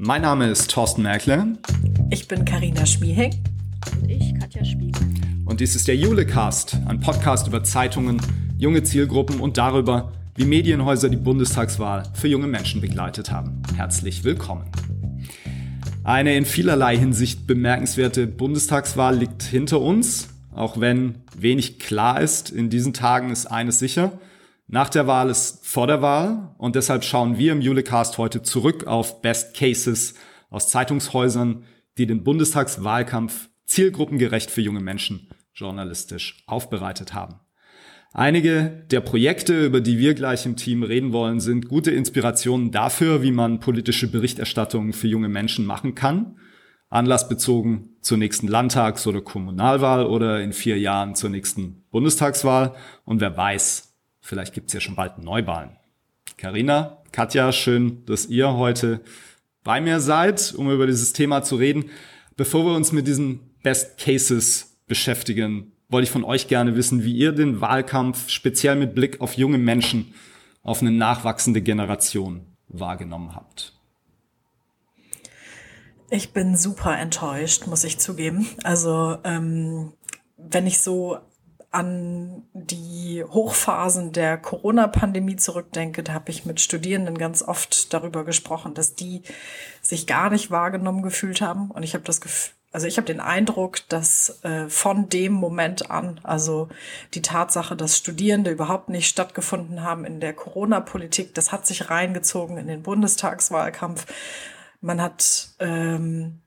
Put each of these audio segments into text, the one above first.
Mein Name ist Thorsten Merkle. Ich bin Karina Schmiehing. Und ich, Katja Spiegel. Und dies ist der Julecast, ein Podcast über Zeitungen, junge Zielgruppen und darüber, wie Medienhäuser die Bundestagswahl für junge Menschen begleitet haben. Herzlich willkommen. Eine in vielerlei Hinsicht bemerkenswerte Bundestagswahl liegt hinter uns, auch wenn wenig klar ist. In diesen Tagen ist eines sicher. Nach der Wahl ist vor der Wahl und deshalb schauen wir im Julecast heute zurück auf Best Cases aus Zeitungshäusern, die den Bundestagswahlkampf zielgruppengerecht für junge Menschen journalistisch aufbereitet haben. Einige der Projekte, über die wir gleich im Team reden wollen, sind gute Inspirationen dafür, wie man politische Berichterstattung für junge Menschen machen kann. Anlassbezogen zur nächsten Landtags- oder Kommunalwahl oder in vier Jahren zur nächsten Bundestagswahl. Und wer weiß, Vielleicht gibt's ja schon bald Neuwahlen. Karina, Katja, schön, dass ihr heute bei mir seid, um über dieses Thema zu reden. Bevor wir uns mit diesen Best Cases beschäftigen, wollte ich von euch gerne wissen, wie ihr den Wahlkampf speziell mit Blick auf junge Menschen, auf eine nachwachsende Generation wahrgenommen habt. Ich bin super enttäuscht, muss ich zugeben. Also ähm, wenn ich so an die Hochphasen der Corona-Pandemie zurückdenke, da habe ich mit Studierenden ganz oft darüber gesprochen, dass die sich gar nicht wahrgenommen gefühlt haben. Und ich habe das Gefühl, also ich habe den Eindruck, dass äh, von dem Moment an, also die Tatsache, dass Studierende überhaupt nicht stattgefunden haben in der Corona-Politik, das hat sich reingezogen in den Bundestagswahlkampf. Man hat ähm,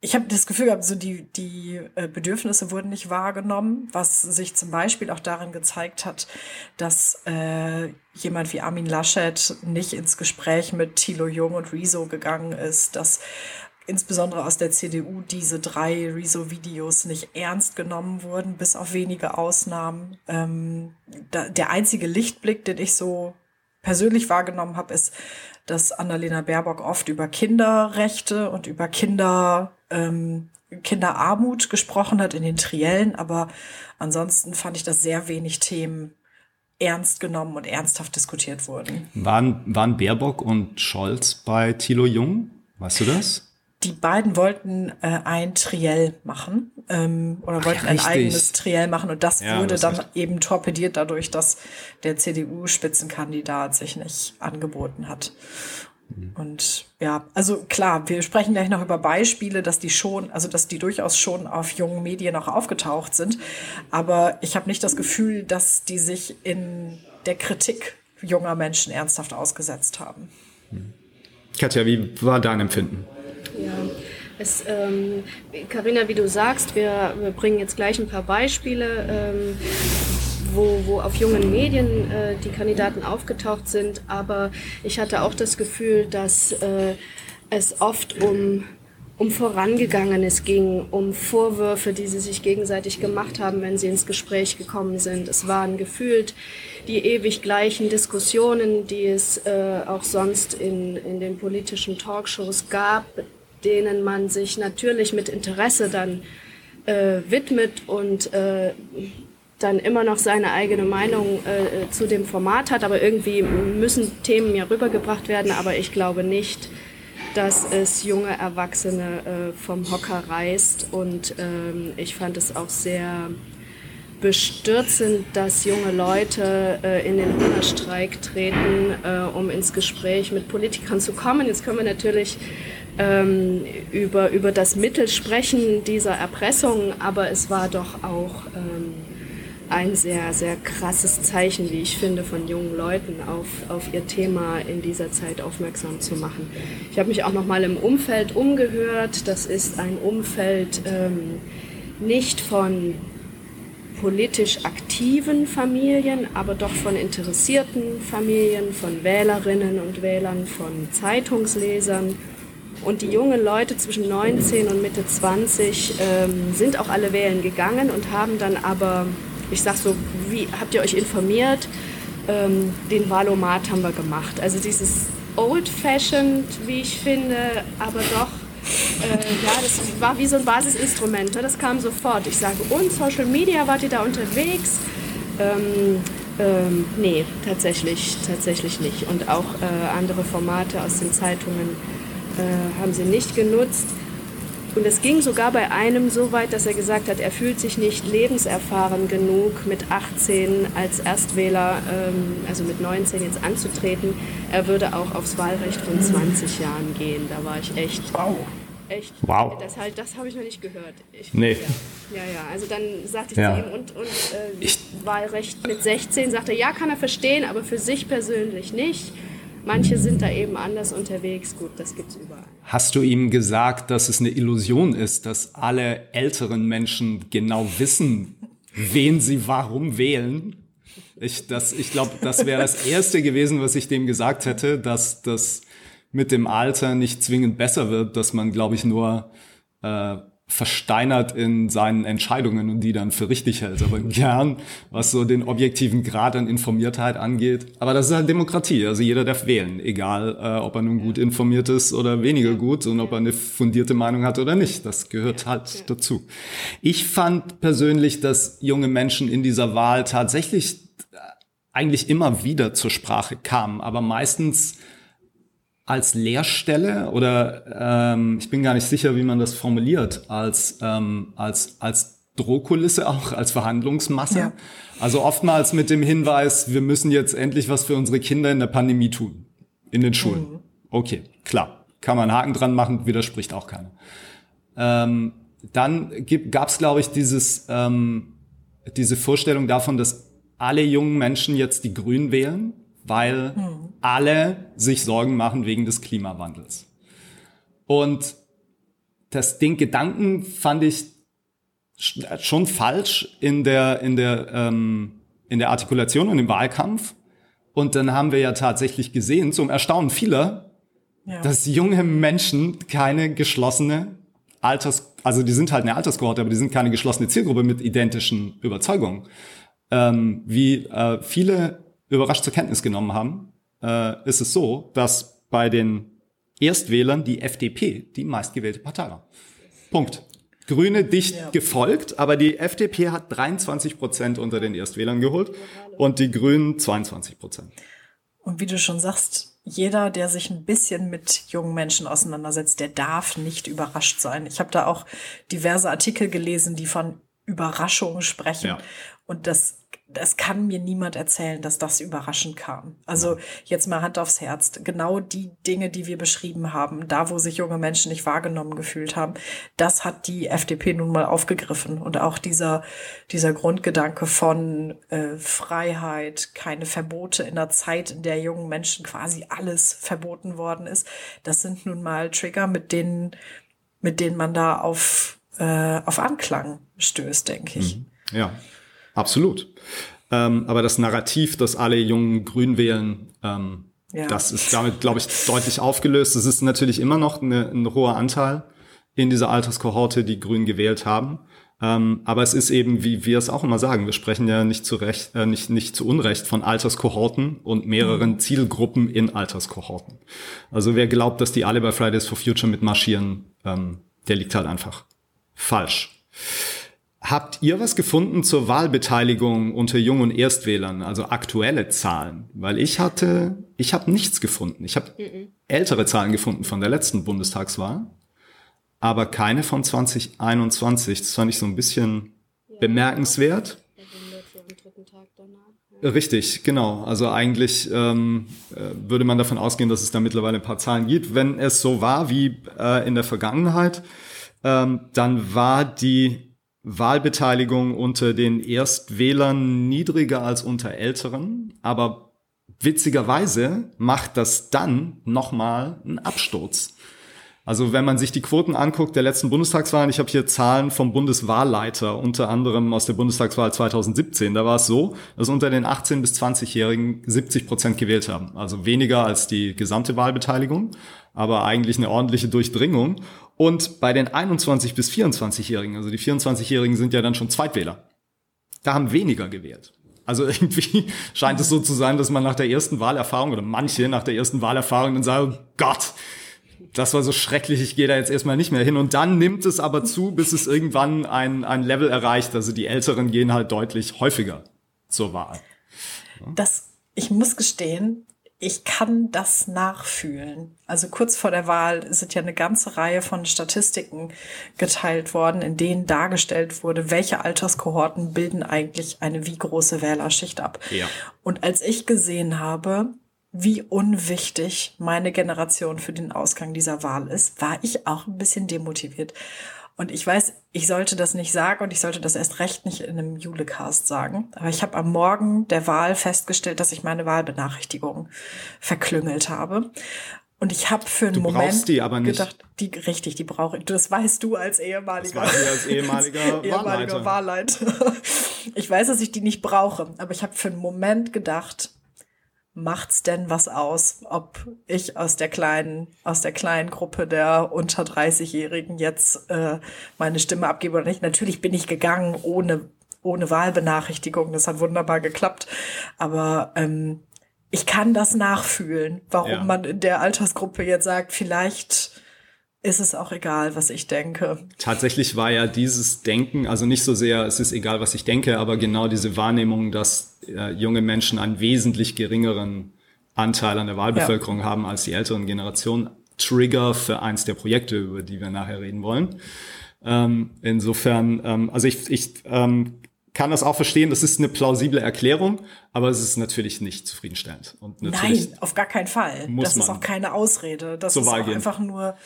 ich habe das Gefühl gehabt, so die, die äh, Bedürfnisse wurden nicht wahrgenommen, was sich zum Beispiel auch darin gezeigt hat, dass äh, jemand wie Armin Laschet nicht ins Gespräch mit Thilo Jung und Rezo gegangen ist, dass insbesondere aus der CDU diese drei Rezo-Videos nicht ernst genommen wurden, bis auf wenige Ausnahmen. Ähm, da, der einzige Lichtblick, den ich so persönlich wahrgenommen habe, ist, dass Annalena Baerbock oft über Kinderrechte und über Kinder, ähm, Kinderarmut gesprochen hat in den Triellen, aber ansonsten fand ich, dass sehr wenig Themen ernst genommen und ernsthaft diskutiert wurden. Waren, waren Baerbock und Scholz bei Thilo Jung? Weißt du das? Die beiden wollten äh, ein Triell machen ähm, oder wollten ja, ein eigenes Triell machen und das ja, wurde das dann eben torpediert dadurch, dass der CDU-Spitzenkandidat sich nicht angeboten hat. Mhm. Und ja, also klar, wir sprechen gleich noch über Beispiele, dass die schon, also dass die durchaus schon auf jungen Medien auch aufgetaucht sind. Aber ich habe nicht das Gefühl, dass die sich in der Kritik junger Menschen ernsthaft ausgesetzt haben. Mhm. Katja, wie war dein Empfinden? Ja, es, ähm, Carina, wie du sagst, wir, wir bringen jetzt gleich ein paar Beispiele, ähm, wo, wo auf jungen Medien äh, die Kandidaten aufgetaucht sind. Aber ich hatte auch das Gefühl, dass äh, es oft um um Vorangegangenes ging, um Vorwürfe, die sie sich gegenseitig gemacht haben, wenn sie ins Gespräch gekommen sind. Es waren gefühlt die ewig gleichen Diskussionen, die es äh, auch sonst in, in den politischen Talkshows gab, denen man sich natürlich mit Interesse dann äh, widmet und äh, dann immer noch seine eigene Meinung äh, zu dem Format hat. Aber irgendwie müssen Themen ja rübergebracht werden. Aber ich glaube nicht, dass es junge Erwachsene äh, vom Hocker reißt. Und ähm, ich fand es auch sehr bestürzend, dass junge Leute äh, in den Hungerstreik treten, äh, um ins Gespräch mit Politikern zu kommen. Jetzt können wir natürlich ähm, über, über das Mittel sprechen dieser Erpressung, aber es war doch auch ähm, ein sehr, sehr krasses Zeichen, wie ich finde, von jungen Leuten auf, auf ihr Thema in dieser Zeit aufmerksam zu machen. Ich habe mich auch noch mal im Umfeld umgehört. Das ist ein Umfeld ähm, nicht von politisch aktiven Familien, aber doch von interessierten Familien, von Wählerinnen und Wählern, von Zeitungslesern und die jungen Leute zwischen 19 und Mitte 20 ähm, sind auch alle wählen gegangen und haben dann aber, ich sag so, wie habt ihr euch informiert? Ähm, den Wahlomat haben wir gemacht. Also dieses old-fashioned, wie ich finde, aber doch, äh, ja, das war wie so ein Basisinstrument. Ne? Das kam sofort. Ich sage, und Social Media, wart ihr da unterwegs? Ähm, ähm, nee, tatsächlich, tatsächlich nicht. Und auch äh, andere Formate aus den Zeitungen äh, haben sie nicht genutzt. Und es ging sogar bei einem so weit, dass er gesagt hat, er fühlt sich nicht lebenserfahren genug, mit 18 als Erstwähler, ähm, also mit 19 jetzt anzutreten. Er würde auch aufs Wahlrecht von 20 Jahren gehen. Da war ich echt. Wow. Echt. Wow. Das, halt, das habe ich noch nicht gehört. Ich, nee. Ja. ja, ja. Also dann sagte ich ja. zu ihm, und, und äh, ich, Wahlrecht mit 16, sagte er, ja, kann er verstehen, aber für sich persönlich nicht. Manche sind da eben anders unterwegs. Gut, das gibt es überall. Hast du ihm gesagt, dass es eine Illusion ist, dass alle älteren Menschen genau wissen, wen sie warum wählen? Ich, ich glaube, das wäre das Erste gewesen, was ich dem gesagt hätte, dass das mit dem Alter nicht zwingend besser wird, dass man, glaube ich, nur äh, versteinert in seinen Entscheidungen und die dann für richtig hält. Aber gern, was so den objektiven Grad an Informiertheit angeht. Aber das ist halt Demokratie. Also jeder darf wählen, egal äh, ob er nun gut informiert ist oder weniger gut und ob er eine fundierte Meinung hat oder nicht. Das gehört halt dazu. Ich fand persönlich, dass junge Menschen in dieser Wahl tatsächlich äh, eigentlich immer wieder zur Sprache kamen, aber meistens als Leerstelle oder ähm, ich bin gar nicht sicher, wie man das formuliert, als, ähm, als, als Drohkulisse auch, als Verhandlungsmasse. Ja. Also oftmals mit dem Hinweis, wir müssen jetzt endlich was für unsere Kinder in der Pandemie tun, in den Schulen. Mhm. Okay, klar, kann man einen Haken dran machen, widerspricht auch keiner. Ähm, dann gab es, glaube ich, dieses, ähm, diese Vorstellung davon, dass alle jungen Menschen jetzt die Grünen wählen weil hm. Alle sich Sorgen machen wegen des Klimawandels. Und das Ding Gedanken fand ich schon falsch in der, in der, ähm, in der Artikulation und im Wahlkampf. Und dann haben wir ja tatsächlich gesehen, zum Erstaunen vieler, ja. dass junge Menschen keine geschlossene Alters, also die sind halt eine Alterskohorte, aber die sind keine geschlossene Zielgruppe mit identischen Überzeugungen. Ähm, wie äh, viele überrascht zur Kenntnis genommen haben, äh, ist es so, dass bei den Erstwählern die FDP die meistgewählte Partei war. Punkt. Grüne dicht ja. gefolgt, aber die FDP hat 23 Prozent unter den Erstwählern geholt und die Grünen 22 Prozent. Und wie du schon sagst, jeder, der sich ein bisschen mit jungen Menschen auseinandersetzt, der darf nicht überrascht sein. Ich habe da auch diverse Artikel gelesen, die von Überraschungen sprechen. Ja. Und das das kann mir niemand erzählen, dass das überraschend kam. Also jetzt mal Hand aufs Herz. Genau die Dinge, die wir beschrieben haben, da wo sich junge Menschen nicht wahrgenommen gefühlt haben, das hat die FDP nun mal aufgegriffen. Und auch dieser, dieser Grundgedanke von äh, Freiheit, keine Verbote in der Zeit, in der jungen Menschen quasi alles verboten worden ist, das sind nun mal Trigger, mit denen, mit denen man da auf, äh, auf Anklang stößt, denke ich. Mhm. Ja. Absolut. Ähm, aber das Narrativ, dass alle jungen Grün wählen, ähm, ja. das ist damit, glaube ich, deutlich aufgelöst. Es ist natürlich immer noch eine, ein hoher Anteil in dieser Alterskohorte, die Grün gewählt haben. Ähm, aber es ist eben, wie wir es auch immer sagen, wir sprechen ja nicht zu Recht, äh, nicht, nicht zu Unrecht von Alterskohorten und mehreren mhm. Zielgruppen in Alterskohorten. Also wer glaubt, dass die alle bei Fridays for Future mitmarschieren, ähm, der liegt halt einfach falsch. Habt ihr was gefunden zur Wahlbeteiligung unter jungen Erstwählern, also aktuelle Zahlen? Weil ich hatte, ich habe nichts gefunden. Ich habe mhm. ältere Zahlen gefunden von der letzten Bundestagswahl, aber keine von 2021. Das fand ich so ein bisschen ja, bemerkenswert. Richtig, genau. Also eigentlich ähm, äh, würde man davon ausgehen, dass es da mittlerweile ein paar Zahlen gibt. Wenn es so war wie äh, in der Vergangenheit, ähm, dann war die Wahlbeteiligung unter den Erstwählern niedriger als unter Älteren, aber witzigerweise macht das dann nochmal einen Absturz. Also wenn man sich die Quoten anguckt der letzten Bundestagswahlen, ich habe hier Zahlen vom Bundeswahlleiter, unter anderem aus der Bundestagswahl 2017, da war es so, dass unter den 18- bis 20-Jährigen 70 Prozent gewählt haben. Also weniger als die gesamte Wahlbeteiligung, aber eigentlich eine ordentliche Durchdringung. Und bei den 21 bis 24-Jährigen, also die 24-Jährigen sind ja dann schon Zweitwähler, da haben weniger gewählt. Also irgendwie scheint es so zu sein, dass man nach der ersten Wahlerfahrung oder manche nach der ersten Wahlerfahrung dann sagen, oh Gott, das war so schrecklich, ich gehe da jetzt erstmal nicht mehr hin. Und dann nimmt es aber zu, bis es irgendwann ein, ein Level erreicht. Also die Älteren gehen halt deutlich häufiger zur Wahl. Das, ich muss gestehen, ich kann das nachfühlen. Also kurz vor der Wahl sind ja eine ganze Reihe von Statistiken geteilt worden, in denen dargestellt wurde, welche Alterskohorten bilden eigentlich eine wie große Wählerschicht ab. Ja. Und als ich gesehen habe, wie unwichtig meine Generation für den Ausgang dieser Wahl ist, war ich auch ein bisschen demotiviert. Und ich weiß, ich sollte das nicht sagen und ich sollte das erst recht nicht in einem Julecast sagen. Aber ich habe am Morgen der Wahl festgestellt, dass ich meine Wahlbenachrichtigung verklüngelt habe. Und ich habe für einen du Moment die aber nicht. gedacht, die richtig, die brauche ich. Das weißt du als ehemaliger, das als ehemaliger, ehemaliger Wahlleiter. Ich weiß, dass ich die nicht brauche, aber ich habe für einen Moment gedacht, macht's denn was aus, ob ich aus der kleinen, aus der kleinen Gruppe der unter 30-Jährigen jetzt äh, meine Stimme abgebe oder nicht? Natürlich bin ich gegangen ohne, ohne Wahlbenachrichtigung. Das hat wunderbar geklappt. Aber ähm, ich kann das nachfühlen, warum ja. man in der Altersgruppe jetzt sagt, vielleicht ist es auch egal, was ich denke. Tatsächlich war ja dieses Denken, also nicht so sehr, es ist egal, was ich denke, aber genau diese Wahrnehmung, dass äh, junge Menschen einen wesentlich geringeren Anteil an der Wahlbevölkerung ja. haben als die älteren Generationen, Trigger für eins der Projekte, über die wir nachher reden wollen. Ähm, insofern, ähm, also ich, ich ähm, kann das auch verstehen, das ist eine plausible Erklärung, aber es ist natürlich nicht zufriedenstellend. Und Nein, auf gar keinen Fall. das ist auch keine Ausrede. Das ist einfach nur,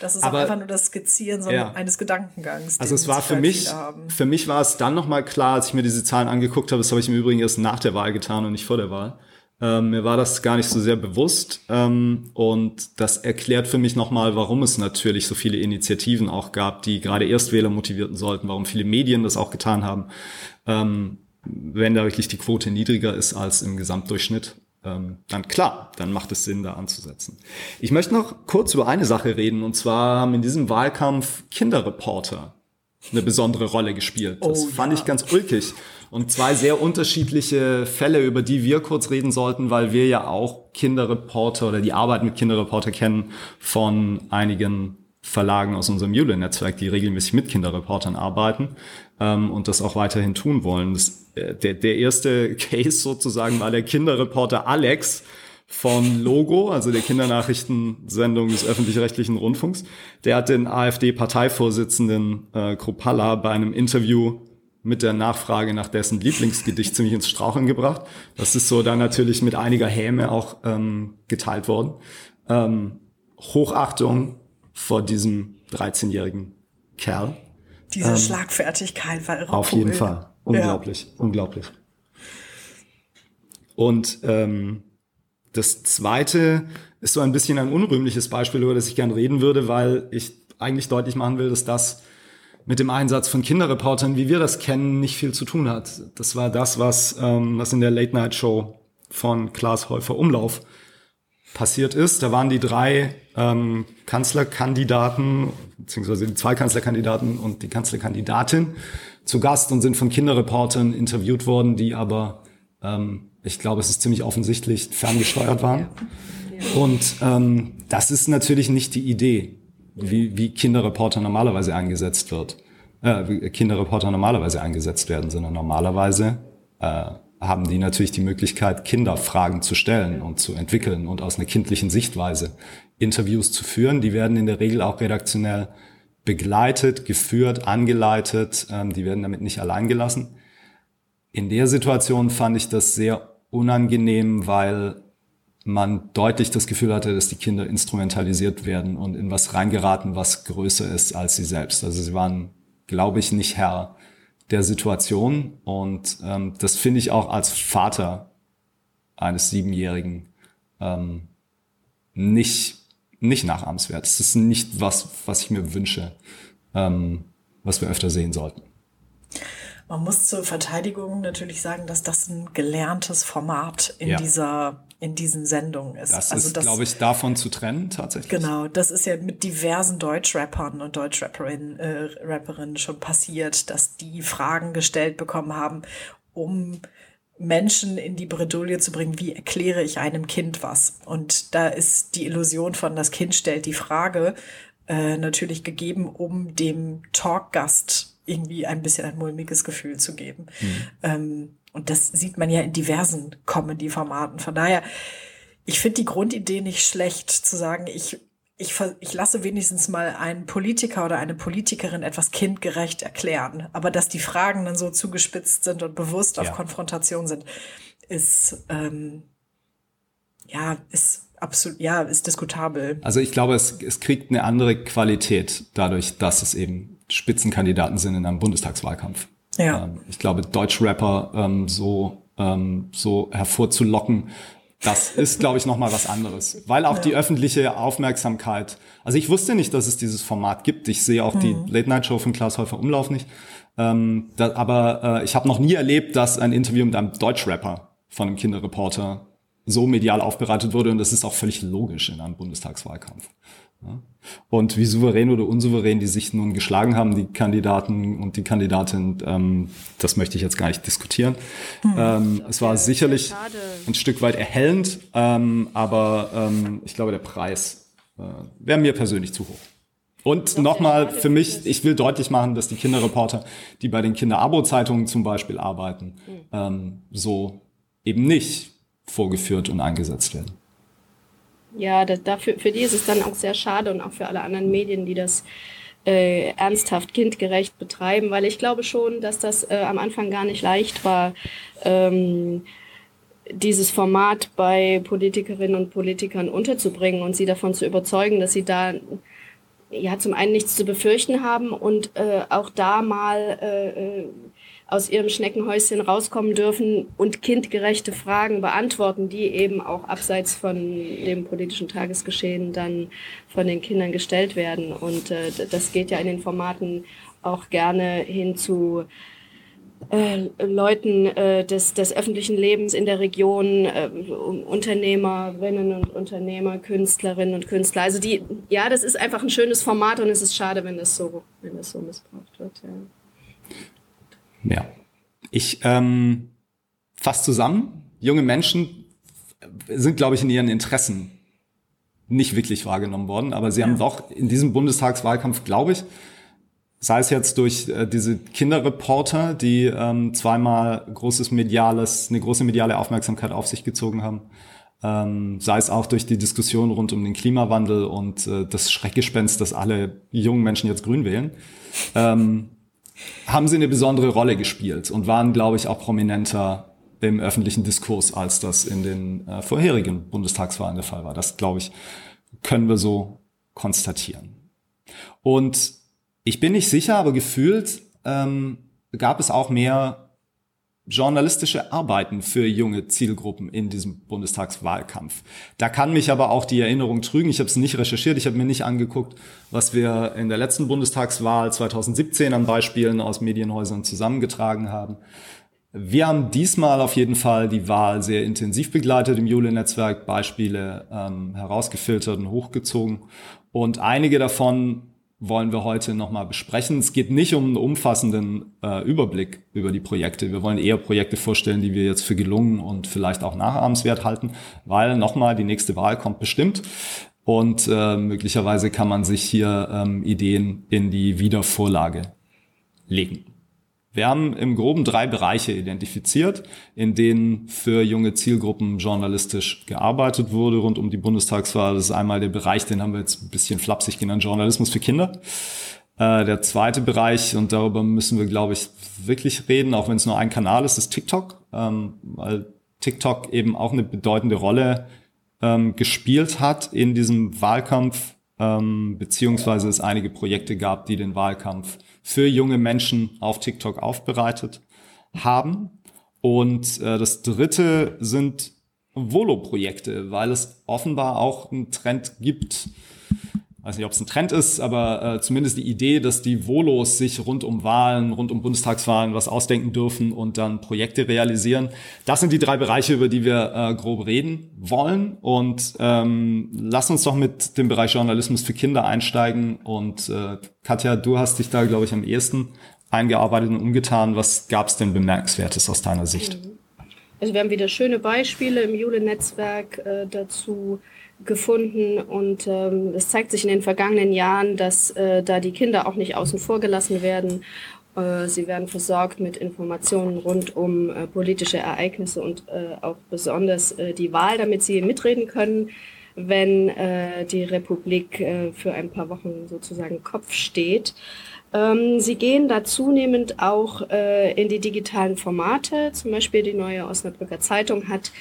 das ist aber, auch einfach nur das Skizzieren so ja. eines Gedankengangs. Also es war für mich, für mich war es dann nochmal klar, als ich mir diese Zahlen angeguckt habe, das habe ich im Übrigen erst nach der Wahl getan und nicht vor der Wahl. Ähm, mir war das gar nicht so sehr bewusst ähm, und das erklärt für mich nochmal, warum es natürlich so viele Initiativen auch gab, die gerade Erstwähler motivierten sollten, warum viele Medien das auch getan haben, ähm, wenn da wirklich die Quote niedriger ist als im Gesamtdurchschnitt. Ähm, dann klar, dann macht es Sinn, da anzusetzen. Ich möchte noch kurz über eine Sache reden, und zwar haben in diesem Wahlkampf Kinderreporter eine besondere Rolle gespielt. Das oh, fand ja. ich ganz ulkig. Und zwei sehr unterschiedliche Fälle, über die wir kurz reden sollten, weil wir ja auch Kinderreporter oder die Arbeit mit Kinderreporter kennen von einigen Verlagen aus unserem Jule-Netzwerk, die regelmäßig mit Kinderreportern arbeiten ähm, und das auch weiterhin tun wollen. Das, äh, der, der erste Case sozusagen war der Kinderreporter Alex, von Logo, also der Kindernachrichtensendung des öffentlich-rechtlichen Rundfunks. Der hat den AfD-Parteivorsitzenden äh, Kropalla bei einem Interview mit der Nachfrage nach dessen Lieblingsgedicht ziemlich ins Straucheln gebracht. Das ist so dann natürlich mit einiger Häme auch ähm, geteilt worden. Ähm, Hochachtung vor diesem 13-jährigen Kerl. Diese ähm, Schlagfertigkeit war irre Auf cool. jeden Fall. Unglaublich, ja. unglaublich. Und ähm, das zweite ist so ein bisschen ein unrühmliches Beispiel, über das ich gern reden würde, weil ich eigentlich deutlich machen will, dass das mit dem Einsatz von Kinderreportern, wie wir das kennen, nicht viel zu tun hat. Das war das, was, ähm, was in der Late-Night-Show von Klaas Häufer Umlauf passiert ist. Da waren die drei ähm, Kanzlerkandidaten, beziehungsweise die zwei Kanzlerkandidaten und die Kanzlerkandidatin zu Gast und sind von Kinderreportern interviewt worden, die aber, ähm, ich glaube, es ist ziemlich offensichtlich, ferngesteuert waren. Und ähm, das ist natürlich nicht die Idee wie, wie Kinderreporter normalerweise eingesetzt wird, äh, wie Kinderreporter normalerweise eingesetzt werden, sondern normalerweise äh, haben die natürlich die Möglichkeit, Kinderfragen zu stellen und zu entwickeln und aus einer kindlichen Sichtweise Interviews zu führen. Die werden in der Regel auch redaktionell begleitet, geführt, angeleitet. Ähm, die werden damit nicht allein gelassen. In der Situation fand ich das sehr unangenehm, weil man deutlich das Gefühl hatte, dass die Kinder instrumentalisiert werden und in was reingeraten, was größer ist als sie selbst. Also sie waren, glaube ich, nicht Herr der Situation und ähm, das finde ich auch als Vater eines Siebenjährigen ähm, nicht, nicht nachahmenswert. Das ist nicht was, was ich mir wünsche, ähm, was wir öfter sehen sollten. Man muss zur Verteidigung natürlich sagen, dass das ein gelerntes Format in ja. dieser in diesen Sendungen ist. Das also ist, glaube ich, davon zu trennen tatsächlich. Genau, das ist ja mit diversen Deutschrappern und Deutschrapperinnen äh, Rapperinnen schon passiert, dass die Fragen gestellt bekommen haben, um Menschen in die Bredouille zu bringen, wie erkläre ich einem Kind was? Und da ist die Illusion von, das Kind stellt die Frage, äh, natürlich gegeben, um dem Talkgast irgendwie ein bisschen ein mulmiges Gefühl zu geben. Mhm. Ähm, und das sieht man ja in diversen Comedy-Formaten. Von daher, ich finde die Grundidee nicht schlecht, zu sagen, ich, ich, ich lasse wenigstens mal einen Politiker oder eine Politikerin etwas kindgerecht erklären. Aber dass die Fragen dann so zugespitzt sind und bewusst auf ja. Konfrontation sind, ist, ähm, ja, ist absolut, ja, ist diskutabel. Also ich glaube, es, es kriegt eine andere Qualität dadurch, dass es eben Spitzenkandidaten sind in einem Bundestagswahlkampf. Ja. Ähm, ich glaube, Deutschrapper ähm, so, ähm, so hervorzulocken, das ist, glaube ich, nochmal was anderes. Weil auch ja. die öffentliche Aufmerksamkeit, also ich wusste nicht, dass es dieses Format gibt. Ich sehe auch mhm. die Late-Night-Show von Klaas Häufer Umlauf nicht. Ähm, da, aber äh, ich habe noch nie erlebt, dass ein Interview mit einem Deutschrapper von einem Kinderreporter so medial aufbereitet wurde und das ist auch völlig logisch in einem Bundestagswahlkampf. Und wie souverän oder unsouverän die sich nun geschlagen haben, die Kandidaten und die Kandidatin, ähm, das möchte ich jetzt gar nicht diskutieren. Hm. Ähm, es war sicherlich ein Stück weit erhellend, ähm, aber ähm, ich glaube, der Preis äh, wäre mir persönlich zu hoch. Und nochmal für mich, ich will deutlich machen, dass die Kinderreporter, die bei den Kinderabo-Zeitungen zum Beispiel arbeiten, hm. ähm, so eben nicht vorgeführt und eingesetzt werden ja, das, dafür, für die ist es dann auch sehr schade und auch für alle anderen Medien, die das äh, ernsthaft kindgerecht betreiben, weil ich glaube schon, dass das äh, am Anfang gar nicht leicht war, ähm, dieses Format bei Politikerinnen und Politikern unterzubringen und sie davon zu überzeugen, dass sie da ja zum einen nichts zu befürchten haben und äh, auch da mal äh, äh aus ihrem Schneckenhäuschen rauskommen dürfen und kindgerechte Fragen beantworten, die eben auch abseits von dem politischen Tagesgeschehen dann von den Kindern gestellt werden. Und äh, das geht ja in den Formaten auch gerne hin zu äh, Leuten äh, des, des öffentlichen Lebens in der Region, äh, Unternehmerinnen und Unternehmer, Künstlerinnen und Künstler. Also die, ja, das ist einfach ein schönes Format und es ist schade, wenn das so, wenn das so missbraucht wird. Ja. Ja. Ich ähm, fasse zusammen. Junge Menschen sind, glaube ich, in ihren Interessen nicht wirklich wahrgenommen worden, aber sie ja. haben doch in diesem Bundestagswahlkampf, glaube ich, sei es jetzt durch äh, diese Kinderreporter, die ähm, zweimal großes mediales, eine große mediale Aufmerksamkeit auf sich gezogen haben, ähm, sei es auch durch die Diskussion rund um den Klimawandel und äh, das Schreckgespenst, dass alle jungen Menschen jetzt grün wählen. Ähm, haben sie eine besondere Rolle gespielt und waren, glaube ich, auch prominenter im öffentlichen Diskurs, als das in den äh, vorherigen Bundestagswahlen der Fall war. Das, glaube ich, können wir so konstatieren. Und ich bin nicht sicher, aber gefühlt ähm, gab es auch mehr journalistische Arbeiten für junge Zielgruppen in diesem Bundestagswahlkampf. Da kann mich aber auch die Erinnerung trügen. Ich habe es nicht recherchiert, ich habe mir nicht angeguckt, was wir in der letzten Bundestagswahl 2017 an Beispielen aus Medienhäusern zusammengetragen haben. Wir haben diesmal auf jeden Fall die Wahl sehr intensiv begleitet im Jule-Netzwerk, Beispiele ähm, herausgefiltert und hochgezogen. Und einige davon wollen wir heute nochmal besprechen. Es geht nicht um einen umfassenden äh, Überblick über die Projekte. Wir wollen eher Projekte vorstellen, die wir jetzt für gelungen und vielleicht auch nachahmenswert halten, weil nochmal die nächste Wahl kommt bestimmt. Und äh, möglicherweise kann man sich hier ähm, Ideen in die Wiedervorlage legen. Wir haben im Groben drei Bereiche identifiziert, in denen für junge Zielgruppen journalistisch gearbeitet wurde rund um die Bundestagswahl. Das ist einmal der Bereich, den haben wir jetzt ein bisschen flapsig genannt, Journalismus für Kinder. Äh, der zweite Bereich, und darüber müssen wir, glaube ich, wirklich reden, auch wenn es nur ein Kanal ist, ist TikTok, ähm, weil TikTok eben auch eine bedeutende Rolle ähm, gespielt hat in diesem Wahlkampf, ähm, beziehungsweise es einige Projekte gab, die den Wahlkampf für junge Menschen auf TikTok aufbereitet haben. Und äh, das dritte sind Volo-Projekte, weil es offenbar auch einen Trend gibt, weiß nicht, ob es ein Trend ist, aber äh, zumindest die Idee, dass die Volos sich rund um Wahlen, rund um Bundestagswahlen was ausdenken dürfen und dann Projekte realisieren. Das sind die drei Bereiche, über die wir äh, grob reden wollen. Und ähm, lass uns doch mit dem Bereich Journalismus für Kinder einsteigen. Und äh, Katja, du hast dich da, glaube ich, am ehesten eingearbeitet und umgetan. Was gab es denn Bemerkenswertes aus deiner Sicht? Also wir haben wieder schöne Beispiele im Jule-Netzwerk äh, dazu gefunden und ähm, es zeigt sich in den vergangenen Jahren, dass äh, da die Kinder auch nicht außen vor gelassen werden Äh, sie werden versorgt mit Informationen rund um äh, politische Ereignisse und äh, auch besonders äh, die Wahl, damit sie mitreden können, wenn äh, die Republik äh, für ein paar Wochen sozusagen Kopf steht. Ähm, sie gehen da zunehmend auch in die digitalen Formate. Zum Beispiel die neue Osnabrücker Zeitung hat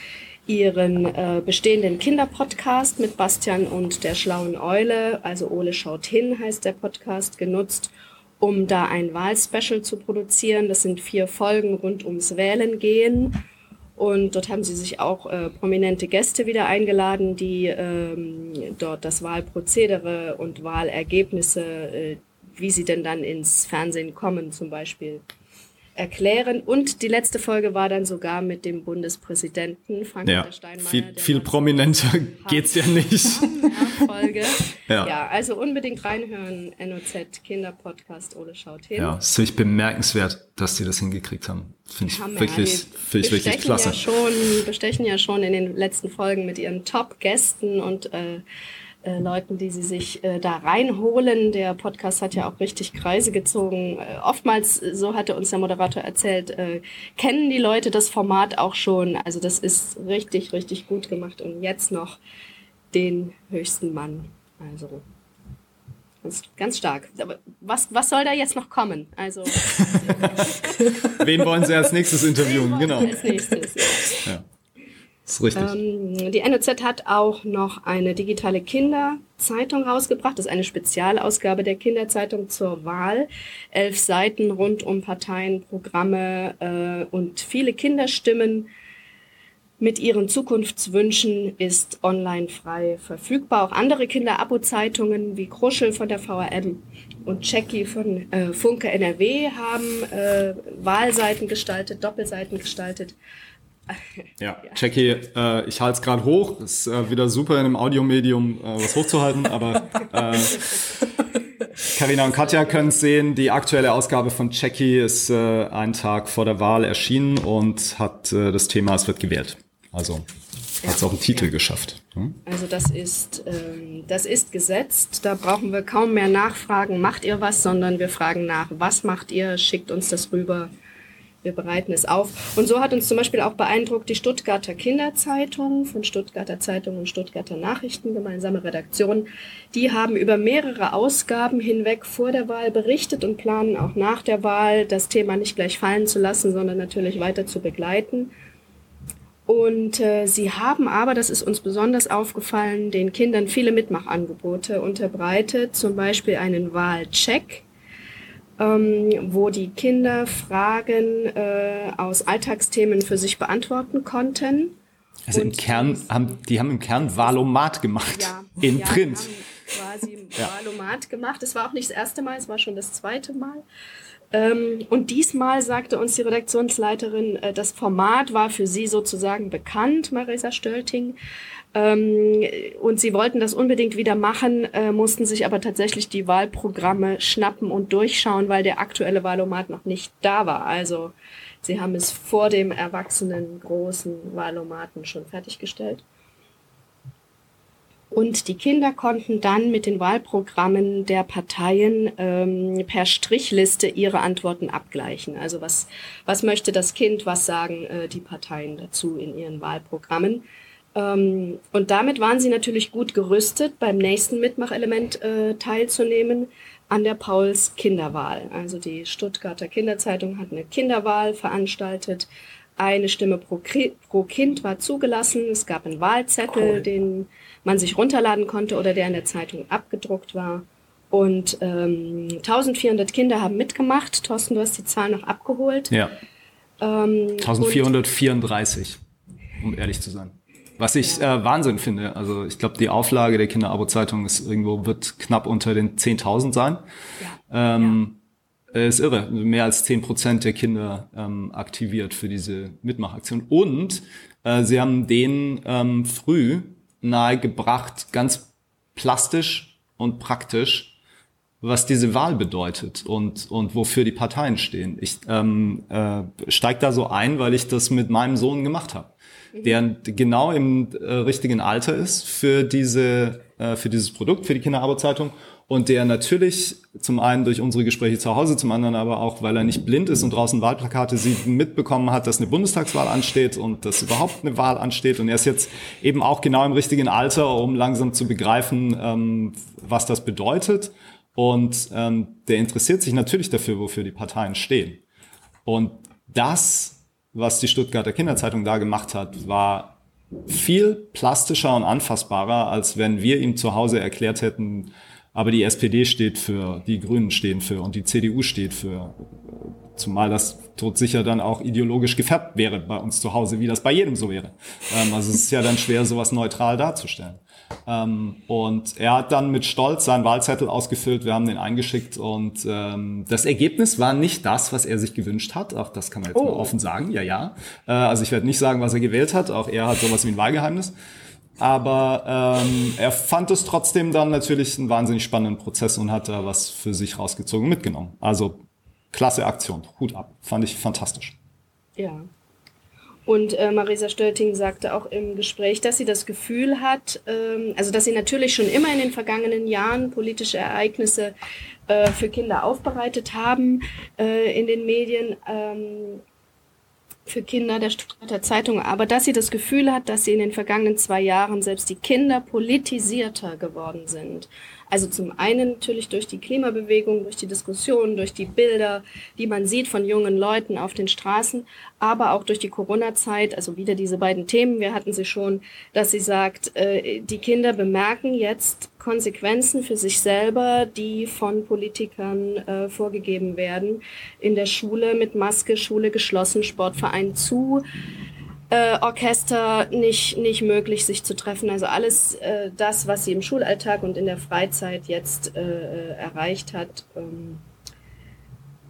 ihren äh, bestehenden Kinderpodcast mit Bastian und der schlauen Eule, also Ole schaut hin heißt der Podcast, genutzt, um da ein Wahlspecial zu produzieren. Das sind vier Folgen rund ums Wählen gehen. Und dort haben sie sich auch äh, prominente Gäste wieder eingeladen, die ähm, dort das Wahlprozedere und Wahlergebnisse, äh, wie sie denn dann ins Fernsehen kommen, zum Beispiel erklären. Und die letzte Folge war dann sogar mit dem Bundespräsidenten Frank-Walter ja, Steinmeier. Viel, viel prominenter geht's ja nicht. Folge. Ja. ja, also unbedingt reinhören. NOZ Kinderpodcast Ole schaut hin. Ja, es ist wirklich bemerkenswert, dass sie das hingekriegt haben. Finde ich Hammer. wirklich, finde ich wirklich klasse. Ja schon, bestechen ja schon in den letzten Folgen mit ihren Top-Gästen und äh, äh, Leuten, die sie sich äh, da reinholen. Der Podcast hat ja auch richtig Kreise gezogen. Äh, oftmals, so hatte uns der Moderator erzählt, äh, kennen die Leute das Format auch schon. Also das ist richtig, richtig gut gemacht. Und jetzt noch den höchsten Mann. Also Ganz, ganz stark. Aber was, was soll da jetzt noch kommen? Also. Wen wollen Sie als nächstes interviewen? Genau. Als nächstes, ja. ja. Ist richtig. Ähm, die NOZ hat auch noch eine digitale Kinderzeitung rausgebracht. Das ist eine Spezialausgabe der Kinderzeitung zur Wahl. Elf Seiten rund um Parteien, Programme äh, und viele Kinderstimmen mit ihren Zukunftswünschen ist online frei verfügbar. Auch andere Kinder-Abo-Zeitungen wie Kruschel von der VRM und Jackie von äh, Funke NRW haben äh, Wahlseiten gestaltet, Doppelseiten gestaltet. Ja, Jackie, äh, ich halte es gerade hoch. Ist äh, wieder super in einem Audiomedium äh, was hochzuhalten, aber äh, Carina und Katja können es sehen. Die aktuelle Ausgabe von Jackie ist äh, einen Tag vor der Wahl erschienen und hat äh, das Thema Es wird gewählt. Also hat es auch einen Titel ja. geschafft. Hm? Also das ist, ähm, das ist gesetzt. Da brauchen wir kaum mehr nachfragen, macht ihr was, sondern wir fragen nach, was macht ihr, schickt uns das rüber wir bereiten es auf. Und so hat uns zum Beispiel auch beeindruckt die Stuttgarter Kinderzeitung von Stuttgarter Zeitung und Stuttgarter Nachrichten, gemeinsame Redaktion. Die haben über mehrere Ausgaben hinweg vor der Wahl berichtet und planen auch nach der Wahl das Thema nicht gleich fallen zu lassen, sondern natürlich weiter zu begleiten. Und äh, sie haben aber, das ist uns besonders aufgefallen, den Kindern viele Mitmachangebote unterbreitet, zum Beispiel einen Wahlcheck ähm, wo die Kinder Fragen äh, aus Alltagsthemen für sich beantworten konnten. Also im Kern haben die haben im Kern Valomat gemacht ja, in ja, Print. quasi ja. Valomat gemacht. Es war auch nicht das erste Mal, es war schon das zweite Mal. Ähm, und diesmal sagte uns die Redaktionsleiterin, äh, das Format war für sie sozusagen bekannt, Marisa Stölting. Ähm, und sie wollten das unbedingt wieder machen, äh, mussten sich aber tatsächlich die Wahlprogramme schnappen und durchschauen, weil der aktuelle Wahlomat noch nicht da war. Also sie haben es vor dem erwachsenen großen Wahlomaten schon fertiggestellt. Und die Kinder konnten dann mit den Wahlprogrammen der Parteien ähm, per Strichliste ihre Antworten abgleichen. Also was, was möchte das Kind, was sagen äh, die Parteien dazu in ihren Wahlprogrammen. Ähm, und damit waren sie natürlich gut gerüstet, beim nächsten Mitmachelement äh, teilzunehmen an der Pauls Kinderwahl. Also die Stuttgarter Kinderzeitung hat eine Kinderwahl veranstaltet. Eine Stimme pro, pro Kind war zugelassen. Es gab einen Wahlzettel, cool. den man sich runterladen konnte oder der in der Zeitung abgedruckt war. Und ähm, 1400 Kinder haben mitgemacht. Thorsten, du hast die Zahl noch abgeholt. Ja. Ähm, 1434, um ehrlich zu sein. Was ich äh, Wahnsinn finde. Also ich glaube, die Auflage der Kinderabo-Zeitung ist irgendwo wird knapp unter den 10.000 sein. Ja. Ähm, ja. Ist irre. Mehr als 10 Prozent der Kinder ähm, aktiviert für diese Mitmachaktion. Und äh, sie haben denen ähm, früh nahegebracht, ganz plastisch und praktisch, was diese Wahl bedeutet und, und wofür die Parteien stehen. Ich ähm, äh, steige da so ein, weil ich das mit meinem Sohn gemacht habe der genau im äh, richtigen Alter ist für diese, äh, für dieses Produkt, für die Kinderarbeitszeitung und der natürlich zum einen durch unsere Gespräche zu Hause, zum anderen aber auch, weil er nicht blind ist und draußen Wahlplakate sieht, mitbekommen hat, dass eine Bundestagswahl ansteht und dass überhaupt eine Wahl ansteht. Und er ist jetzt eben auch genau im richtigen Alter, um langsam zu begreifen, ähm, was das bedeutet. Und ähm, der interessiert sich natürlich dafür, wofür die Parteien stehen. Und das, was die Stuttgarter Kinderzeitung da gemacht hat, war viel plastischer und anfassbarer, als wenn wir ihm zu Hause erklärt hätten, aber die SPD steht für, die Grünen stehen für und die CDU steht für. Zumal das todsicher dann auch ideologisch gefärbt wäre bei uns zu Hause, wie das bei jedem so wäre. Ähm, also es ist ja dann schwer, sowas neutral darzustellen. Ähm, und er hat dann mit Stolz seinen Wahlzettel ausgefüllt, wir haben den eingeschickt und ähm, das Ergebnis war nicht das, was er sich gewünscht hat. Auch das kann man jetzt oh. mal offen sagen, ja, ja. Äh, also ich werde nicht sagen, was er gewählt hat, auch er hat sowas wie ein Wahlgeheimnis. Aber ähm, er fand es trotzdem dann natürlich einen wahnsinnig spannenden Prozess und hat da was für sich rausgezogen mitgenommen. Also klasse Aktion, Hut ab, fand ich fantastisch. Ja. Und äh, Marisa Stölting sagte auch im Gespräch, dass sie das Gefühl hat, ähm, also dass sie natürlich schon immer in den vergangenen Jahren politische Ereignisse äh, für Kinder aufbereitet haben äh, in den Medien. Ähm, für Kinder der Stuttgarter Zeitung, aber dass sie das Gefühl hat, dass sie in den vergangenen zwei Jahren selbst die Kinder politisierter geworden sind. Also zum einen natürlich durch die Klimabewegung, durch die Diskussion, durch die Bilder, die man sieht von jungen Leuten auf den Straßen, aber auch durch die Corona-Zeit, also wieder diese beiden Themen, wir hatten sie schon, dass sie sagt, äh, die Kinder bemerken jetzt Konsequenzen für sich selber, die von Politikern äh, vorgegeben werden. In der Schule mit Maske, Schule geschlossen, Sportverein zu äh, Orchester nicht, nicht möglich, sich zu treffen. Also alles äh, das, was sie im Schulalltag und in der Freizeit jetzt äh, äh, erreicht hat. Ähm,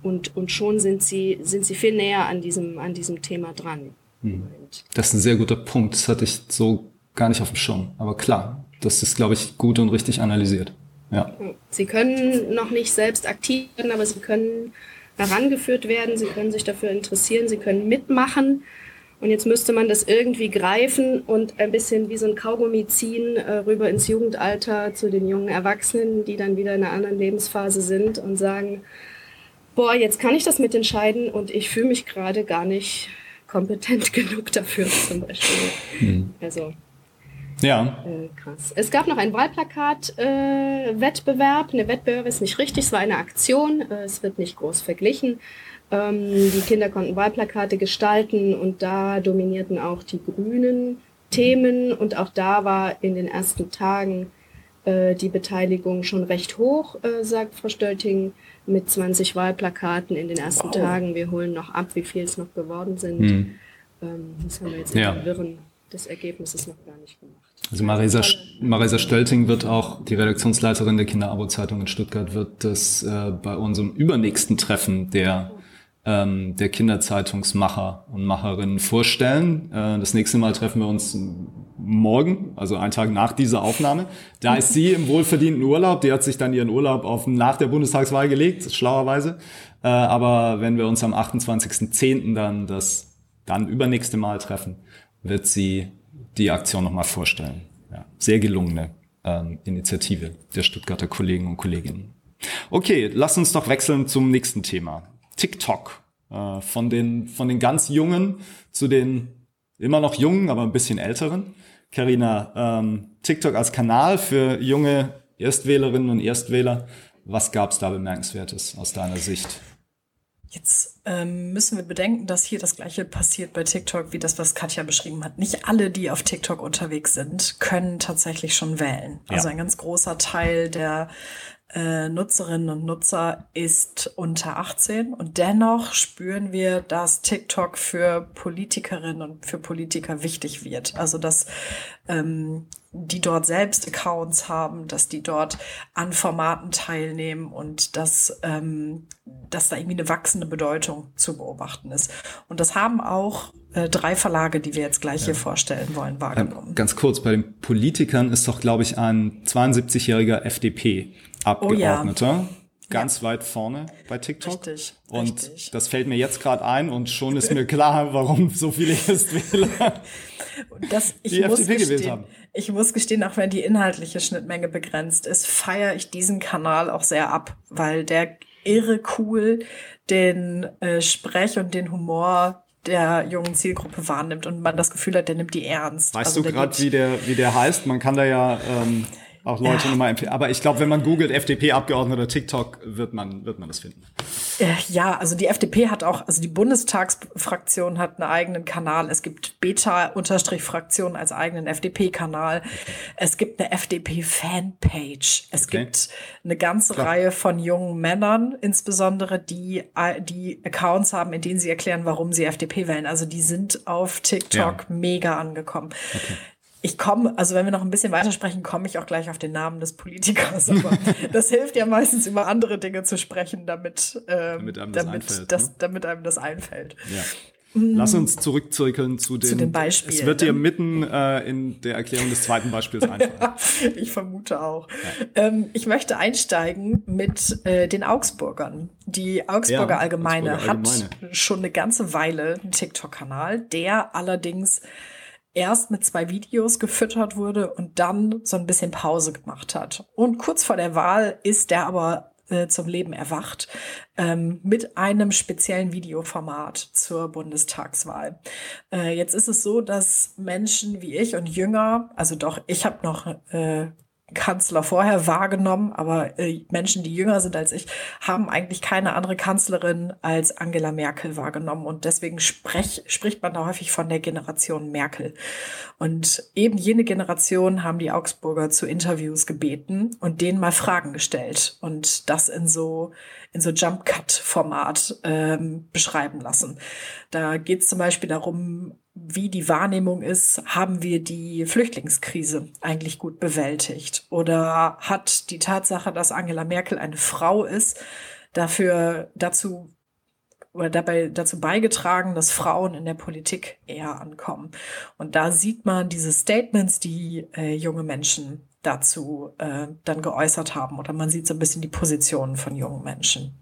und, und schon sind sie, sind sie viel näher an diesem, an diesem Thema dran. Hm. Das ist ein sehr guter Punkt. Das hatte ich so gar nicht auf dem Schirm. Aber klar, das ist, glaube ich, gut und richtig analysiert. Ja. Sie können noch nicht selbst aktiv werden, aber sie können herangeführt werden, sie können sich dafür interessieren, sie können mitmachen. Und jetzt müsste man das irgendwie greifen und ein bisschen wie so ein Kaugummi ziehen äh, rüber ins Jugendalter zu den jungen Erwachsenen, die dann wieder in einer anderen Lebensphase sind und sagen, boah, jetzt kann ich das mitentscheiden und ich fühle mich gerade gar nicht kompetent genug dafür zum Beispiel. Hm. Also ja. Äh, krass. Es gab noch einen Wahlplakat-Wettbewerb. Äh, eine Wettbewerb ist nicht richtig, es war eine Aktion. Äh, es wird nicht groß verglichen. Ähm, die Kinder konnten Wahlplakate gestalten und da dominierten auch die grünen Themen und auch da war in den ersten Tagen äh, die Beteiligung schon recht hoch, äh, sagt Frau Stölting, mit 20 Wahlplakaten in den ersten wow. Tagen. Wir holen noch ab, wie viel es noch geworden sind. Hm. Ähm, das haben wir jetzt in ja. den Wirren des Ergebnisses noch gar nicht gemacht. Also Marisa, Marisa Stölting wird auch, die Redaktionsleiterin der Kinderabo-Zeitung in Stuttgart, wird das äh, bei unserem übernächsten Treffen der ähm, der Kinderzeitungsmacher und Macherinnen vorstellen. Äh, das nächste Mal treffen wir uns morgen, also einen Tag nach dieser Aufnahme. Da ist sie im wohlverdienten Urlaub. Die hat sich dann ihren Urlaub auf nach der Bundestagswahl gelegt, schlauerweise. Äh, aber wenn wir uns am 28.10. dann das dann übernächste Mal treffen, wird sie die Aktion nochmal vorstellen. Ja, sehr gelungene ähm, Initiative der Stuttgarter Kollegen und Kolleginnen. Okay, lass uns doch wechseln zum nächsten Thema. TikTok. Äh, von, den, von den ganz Jungen zu den immer noch Jungen, aber ein bisschen älteren. Carina, ähm, TikTok als Kanal für junge Erstwählerinnen und Erstwähler. Was gab es da bemerkenswertes aus deiner Sicht? Jetzt ähm, müssen wir bedenken, dass hier das gleiche passiert bei TikTok, wie das, was Katja beschrieben hat. Nicht alle, die auf TikTok unterwegs sind, können tatsächlich schon wählen. Also ein ganz großer Teil der äh, Nutzerinnen und Nutzer ist unter 18 und dennoch spüren wir, dass TikTok für Politikerinnen und für Politiker wichtig wird. Also dass ähm, die dort selbst Accounts haben, dass die dort an Formaten teilnehmen und dass, ähm, dass da irgendwie eine wachsende Bedeutung zu beobachten ist. Und das haben auch äh, drei Verlage, die wir jetzt gleich ja. hier vorstellen wollen, wahrgenommen. ganz kurz, bei den Politikern ist doch, glaube ich, ein 72-jähriger FDP Abgeordneter. Oh ja. ganz ja. weit vorne bei TikTok. Richtig. Und richtig. das fällt mir jetzt gerade ein und schon ist mir klar, warum so viele Wähler das, ich die muss FDP gestehen, gewählt haben. Ich muss gestehen, auch wenn die inhaltliche Schnittmenge begrenzt ist, feiere ich diesen Kanal auch sehr ab, weil der irre cool den äh, Sprech und den Humor der jungen Zielgruppe wahrnimmt und man das Gefühl hat, der nimmt die ernst. Weißt also du gerade, wie der, wie der heißt? Man kann da ja ähm, auch Leute ja. nochmal empfehlen. Aber ich glaube, wenn man googelt FDP-Abgeordneter TikTok, wird man, wird man das finden. Äh, ja, also die FDP hat auch, also die Bundestagsfraktion hat einen eigenen Kanal. Es gibt Beta-Fraktion als eigenen FDP-Kanal. Es gibt eine FDP-Fanpage. Es okay. gibt eine ganze Klar. Reihe von jungen Männern, insbesondere, die, äh, die Accounts haben, in denen sie erklären, warum sie FDP wählen. Also die sind auf TikTok ja. mega angekommen. Okay ich komme, also wenn wir noch ein bisschen weitersprechen, komme ich auch gleich auf den Namen des Politikers. Aber das hilft ja meistens über andere Dinge zu sprechen, damit, ähm, damit, einem, das damit, einfällt, das, ne? damit einem das einfällt. Ja. Lass uns zurückzirkeln zu den, zu den Beispielen. Es wird dir mitten äh, in der Erklärung des zweiten Beispiels einfallen. ich vermute auch. Ja. Ähm, ich möchte einsteigen mit äh, den Augsburgern. Die Augsburger ja, Allgemeine Augsburger hat Allgemeine. schon eine ganze Weile einen TikTok-Kanal, der allerdings erst mit zwei Videos gefüttert wurde und dann so ein bisschen Pause gemacht hat. Und kurz vor der Wahl ist der aber äh, zum Leben erwacht ähm, mit einem speziellen Videoformat zur Bundestagswahl. Äh, jetzt ist es so, dass Menschen wie ich und Jünger, also doch, ich habe noch äh, Kanzler vorher wahrgenommen, aber äh, Menschen, die jünger sind als ich, haben eigentlich keine andere Kanzlerin als Angela Merkel wahrgenommen. Und deswegen sprech, spricht man da häufig von der Generation Merkel. Und eben jene Generation haben die Augsburger zu Interviews gebeten und denen mal Fragen gestellt und das in so in so Jump Cut Format ähm, beschreiben lassen. Da geht es zum Beispiel darum, wie die Wahrnehmung ist, haben wir die Flüchtlingskrise eigentlich gut bewältigt? Oder hat die Tatsache, dass Angela Merkel eine Frau ist, dafür dazu oder dabei dazu beigetragen, dass Frauen in der Politik eher ankommen. Und da sieht man diese Statements, die äh, junge Menschen dazu äh, dann geäußert haben. Oder man sieht so ein bisschen die Positionen von jungen Menschen.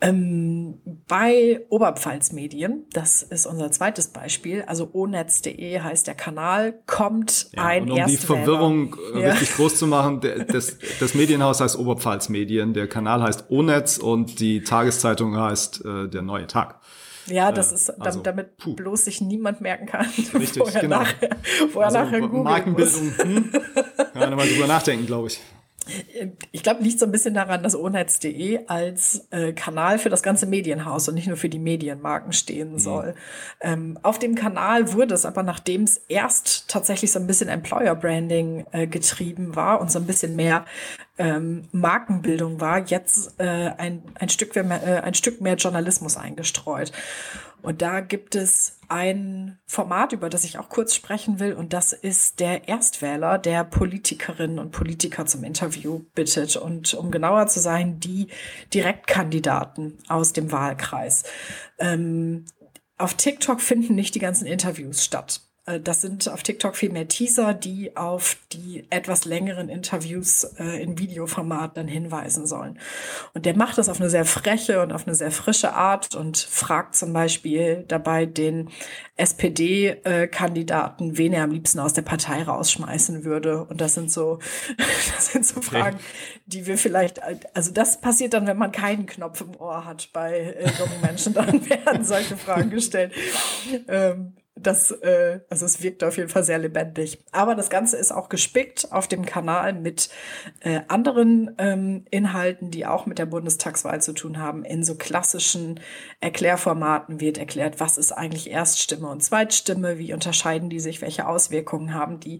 Ähm, bei Oberpfalz Medien, das ist unser zweites Beispiel, also onetz.de heißt der Kanal, kommt ja, ein und um die Verwirrung äh, ja. richtig groß zu machen, das, das Medienhaus heißt Oberpfalz Medien, der Kanal heißt Onetz und die Tageszeitung heißt äh, der Neue Tag. Ja, das äh, ist, also, damit bloß sich niemand merken kann, Richtig, wo er genau. nachher, wo er also, nachher Markenbildung, muss. hm, ja, mal drüber nachdenken, glaube ich. Ich glaube, liegt so ein bisschen daran, dass onetz.de als äh, Kanal für das ganze Medienhaus und nicht nur für die Medienmarken stehen mhm. soll. Ähm, auf dem Kanal wurde es aber, nachdem es erst tatsächlich so ein bisschen Employer Branding äh, getrieben war und so ein bisschen mehr ähm, Markenbildung war, jetzt äh, ein, ein, Stück mehr, äh, ein Stück mehr Journalismus eingestreut. Und da gibt es ein Format, über das ich auch kurz sprechen will, und das ist der Erstwähler, der Politikerinnen und Politiker zum Interview bittet. Und um genauer zu sein, die Direktkandidaten aus dem Wahlkreis. Ähm, auf TikTok finden nicht die ganzen Interviews statt. Äh, das sind auf TikTok viel mehr Teaser, die auf die etwas längeren Interviews äh, in Videoformat dann hinweisen sollen. Und der macht das auf eine sehr freche und auf eine sehr frische Art und fragt zum Beispiel dabei den SPD-Kandidaten, äh, wen er am liebsten aus der Partei rausschmeißen würde. Und das sind so, das sind so Fragen, die wir vielleicht, also das passiert dann, wenn man keinen Knopf im Ohr hat bei äh, jungen Menschen, dann werden solche Fragen gestellt. Ähm, das, äh, also es wirkt auf jeden Fall sehr lebendig. Aber das Ganze ist auch gespickt auf dem Kanal mit äh, anderen ähm, Inhalten, die auch mit der Bundestagswahl zu tun haben. In so klassischen Erklärformaten wird erklärt, was ist eigentlich Erststimme und Zweitstimme, wie unterscheiden die sich, welche Auswirkungen haben die,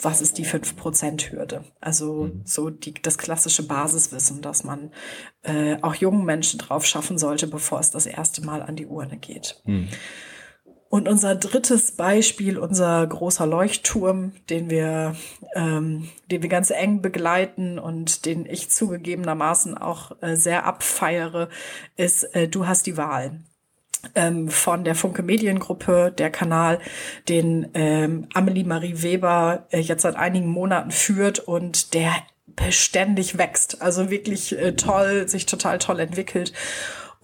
was ist die 5%-Hürde. Also mhm. so die, das klassische Basiswissen, dass man äh, auch jungen Menschen drauf schaffen sollte, bevor es das erste Mal an die Urne geht. Mhm. Und unser drittes Beispiel, unser großer Leuchtturm, den wir, ähm, den wir ganz eng begleiten und den ich zugegebenermaßen auch äh, sehr abfeiere, ist äh, Du hast die Wahl. Ähm, von der Funke Mediengruppe, der Kanal, den ähm, Amelie Marie Weber äh, jetzt seit einigen Monaten führt und der beständig wächst. Also wirklich äh, toll, sich total toll entwickelt.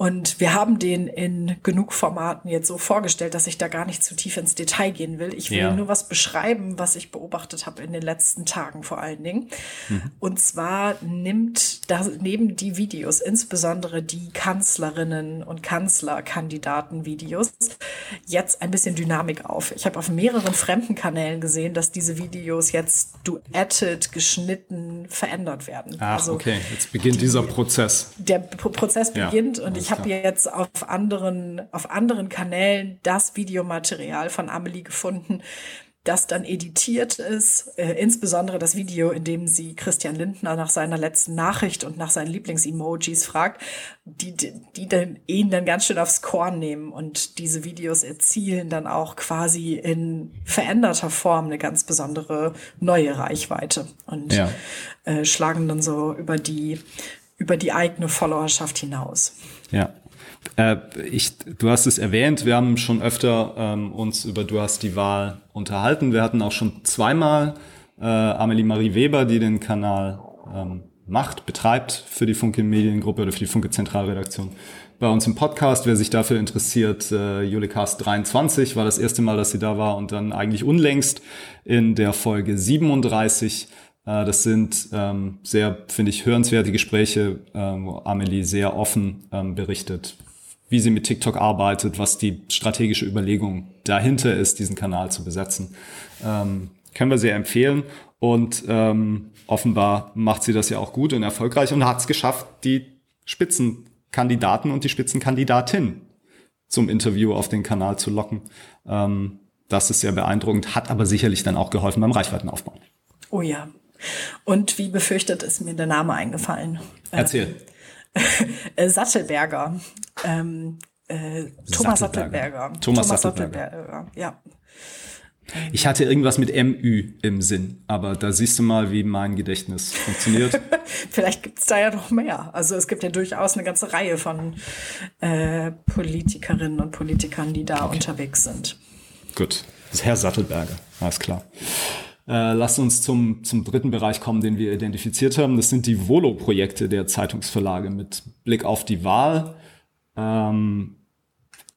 Und wir haben den in genug Formaten jetzt so vorgestellt, dass ich da gar nicht zu tief ins Detail gehen will. Ich will ja. nur was beschreiben, was ich beobachtet habe in den letzten Tagen vor allen Dingen. Mhm. Und zwar nimmt da neben die Videos, insbesondere die Kanzlerinnen und Kanzlerkandidaten-Videos, jetzt ein bisschen Dynamik auf. Ich habe auf mehreren fremden Kanälen gesehen, dass diese Videos jetzt duetted, geschnitten, verändert werden. Ach, also okay, jetzt beginnt die, dieser Prozess. Der P Prozess beginnt ja. und ich ich habe jetzt auf anderen, auf anderen Kanälen das Videomaterial von Amelie gefunden, das dann editiert ist, äh, insbesondere das Video, in dem sie Christian Lindner nach seiner letzten Nachricht und nach seinen Lieblingsemojis fragt, die, die dann ihn dann ganz schön aufs Korn nehmen und diese Videos erzielen dann auch quasi in veränderter Form eine ganz besondere neue Reichweite und ja. äh, schlagen dann so über die über die eigene Followerschaft hinaus. Ja. Äh, ich, du hast es erwähnt, wir haben schon öfter ähm, uns über Du hast die Wahl unterhalten. Wir hatten auch schon zweimal äh, Amelie Marie Weber, die den Kanal ähm, macht, betreibt für die Funke Mediengruppe oder für die Funke Zentralredaktion. Bei uns im Podcast, wer sich dafür interessiert, äh, Julicast 23 war das erste Mal, dass sie da war und dann eigentlich unlängst in der Folge 37 äh, das sind ähm, sehr, finde ich, hörenswerte Gespräche, äh, wo Amelie sehr offen ähm, berichtet, wie sie mit TikTok arbeitet, was die strategische Überlegung dahinter ist, diesen Kanal zu besetzen. Ähm, können wir sehr empfehlen. Und ähm, offenbar macht sie das ja auch gut und erfolgreich und hat es geschafft, die Spitzenkandidaten und die Spitzenkandidatin zum Interview auf den Kanal zu locken. Ähm, das ist sehr beeindruckend, hat aber sicherlich dann auch geholfen beim Reichweitenaufbau. Oh ja, und wie befürchtet ist mir der Name eingefallen. Erzähl. Äh, Sattelberger. Ähm, äh, Thomas Sattelberger. Thomas, Thomas Sattelberger. Sattelberger. Ja. Ich hatte irgendwas mit MÜ im Sinn, aber da siehst du mal, wie mein Gedächtnis funktioniert. Vielleicht gibt es da ja noch mehr. Also es gibt ja durchaus eine ganze Reihe von äh, Politikerinnen und Politikern, die da okay. unterwegs sind. Gut, das ist Herr Sattelberger, alles klar. Äh, lass uns zum, zum dritten Bereich kommen, den wir identifiziert haben. Das sind die Volo-Projekte der Zeitungsverlage mit Blick auf die Wahl. Ähm,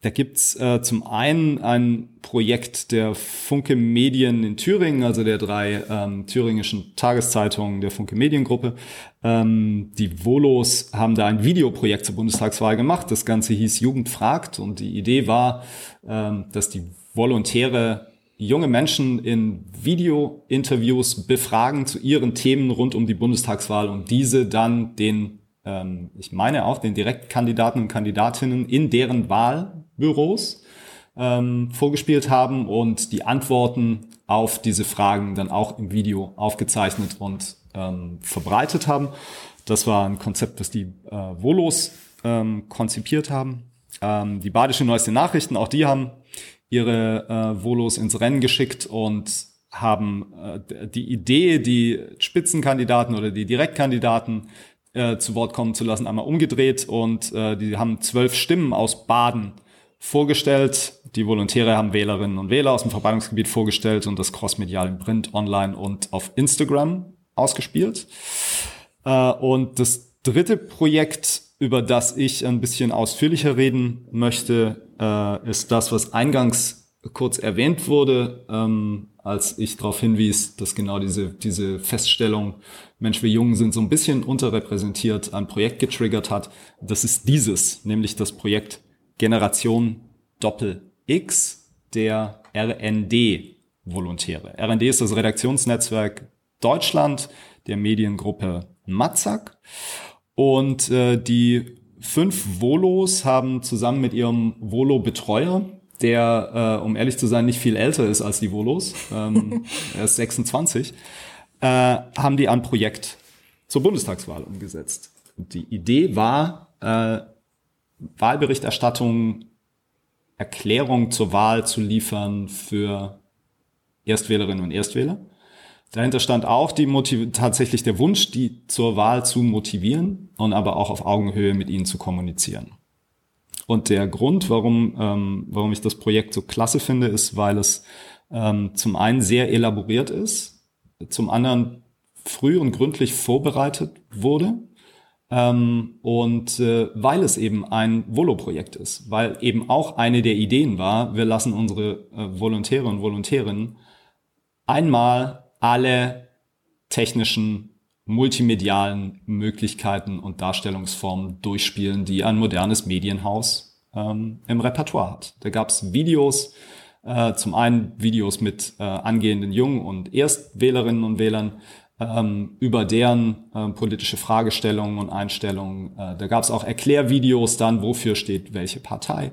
da gibt's äh, zum einen ein Projekt der Funke Medien in Thüringen, also der drei ähm, thüringischen Tageszeitungen der Funke Mediengruppe. Ähm, die Volos haben da ein Videoprojekt zur Bundestagswahl gemacht. Das Ganze hieß Jugend fragt und die Idee war, ähm, dass die Volontäre junge Menschen in Video-Interviews befragen zu ihren Themen rund um die Bundestagswahl und diese dann den, ähm, ich meine auch den Direktkandidaten und Kandidatinnen in deren Wahlbüros ähm, vorgespielt haben und die Antworten auf diese Fragen dann auch im Video aufgezeichnet und ähm, verbreitet haben. Das war ein Konzept, das die äh, Volos ähm, konzipiert haben. Ähm, die Badische Neueste Nachrichten, auch die haben ihre äh, Volos ins Rennen geschickt und haben äh, die Idee, die Spitzenkandidaten oder die Direktkandidaten äh, zu Wort kommen zu lassen, einmal umgedreht und äh, die haben zwölf Stimmen aus Baden vorgestellt. Die Volontäre haben Wählerinnen und Wähler aus dem Verbreitungsgebiet vorgestellt und das crossmedial im Print, online und auf Instagram ausgespielt. Äh, und das dritte Projekt, über das ich ein bisschen ausführlicher reden möchte, äh, ist das, was eingangs kurz erwähnt wurde, ähm, als ich darauf hinwies, dass genau diese, diese Feststellung, Mensch, wir Jungen sind so ein bisschen unterrepräsentiert, ein Projekt getriggert hat. Das ist dieses, nämlich das Projekt Generation Doppel X der RND-Volontäre. RND ist das Redaktionsnetzwerk Deutschland der Mediengruppe Matzak. Und äh, die fünf Volos haben zusammen mit ihrem Volo-Betreuer, der, äh, um ehrlich zu sein, nicht viel älter ist als die Volos, ähm, er ist 26, äh, haben die ein Projekt zur Bundestagswahl umgesetzt. Und die Idee war, äh, Wahlberichterstattung, Erklärung zur Wahl zu liefern für Erstwählerinnen und Erstwähler. Dahinter stand auch die Motiv tatsächlich der Wunsch, die zur Wahl zu motivieren und aber auch auf Augenhöhe mit ihnen zu kommunizieren. Und der Grund, warum, ähm, warum ich das Projekt so klasse finde, ist, weil es ähm, zum einen sehr elaboriert ist, zum anderen früh und gründlich vorbereitet wurde. Ähm, und äh, weil es eben ein Volo-Projekt ist, weil eben auch eine der Ideen war, wir lassen unsere äh, Volontäre und Volontärinnen einmal alle technischen, multimedialen Möglichkeiten und Darstellungsformen durchspielen, die ein modernes Medienhaus ähm, im Repertoire hat. Da gab es Videos, äh, zum einen Videos mit äh, angehenden Jungen und Erstwählerinnen und Wählern, ähm, über deren äh, politische Fragestellungen und Einstellungen. Äh, da gab es auch Erklärvideos dann, wofür steht welche Partei.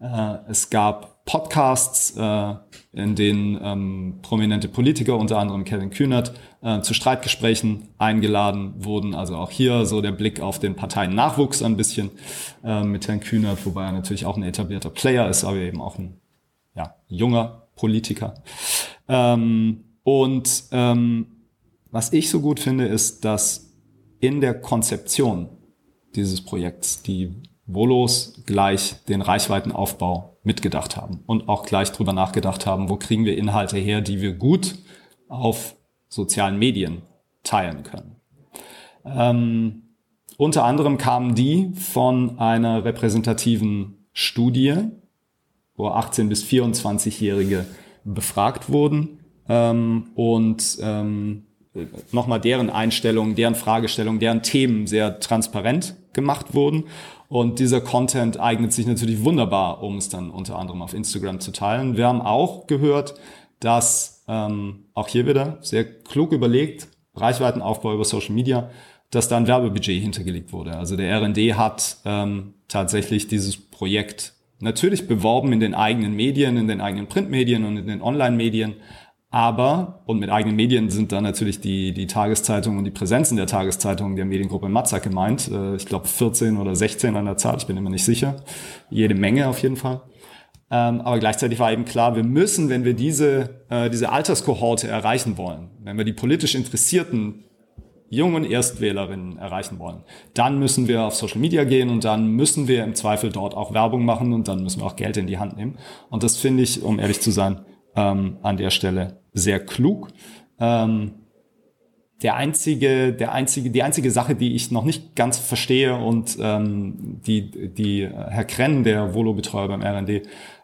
Äh, es gab Podcasts, äh, in denen ähm, prominente Politiker, unter anderem Kevin Kühnert, äh, zu Streitgesprächen eingeladen wurden. Also auch hier so der Blick auf den Parteiennachwuchs ein bisschen äh, mit Herrn Kühnert, wobei er natürlich auch ein etablierter Player ist, aber eben auch ein ja, junger Politiker. Ähm, und ähm, was ich so gut finde, ist, dass in der Konzeption dieses Projekts die Volos gleich den Reichweitenaufbau mitgedacht haben und auch gleich drüber nachgedacht haben, wo kriegen wir Inhalte her, die wir gut auf sozialen Medien teilen können. Ähm, unter anderem kamen die von einer repräsentativen Studie, wo 18 bis 24-Jährige befragt wurden ähm, und ähm, nochmal deren Einstellungen, deren Fragestellungen, deren Themen sehr transparent gemacht wurden. Und dieser Content eignet sich natürlich wunderbar, um es dann unter anderem auf Instagram zu teilen. Wir haben auch gehört, dass ähm, auch hier wieder sehr klug überlegt, Reichweitenaufbau über Social Media, dass da ein Werbebudget hintergelegt wurde. Also der RND hat ähm, tatsächlich dieses Projekt natürlich beworben in den eigenen Medien, in den eigenen Printmedien und in den Online-Medien, aber, und mit eigenen Medien sind da natürlich die, die Tageszeitungen und die Präsenzen der Tageszeitungen der Mediengruppe Matzak gemeint. Äh, ich glaube 14 oder 16 an der Zahl, ich bin immer nicht sicher. Jede Menge auf jeden Fall. Ähm, aber gleichzeitig war eben klar, wir müssen, wenn wir diese, äh, diese Alterskohorte erreichen wollen, wenn wir die politisch interessierten jungen Erstwählerinnen erreichen wollen, dann müssen wir auf Social Media gehen und dann müssen wir im Zweifel dort auch Werbung machen und dann müssen wir auch Geld in die Hand nehmen. Und das finde ich, um ehrlich zu sein, ähm, an der Stelle sehr klug. Ähm, der einzige, der einzige, die einzige Sache, die ich noch nicht ganz verstehe und ähm, die, die Herr Krenn, der Volo-Betreuer beim RND,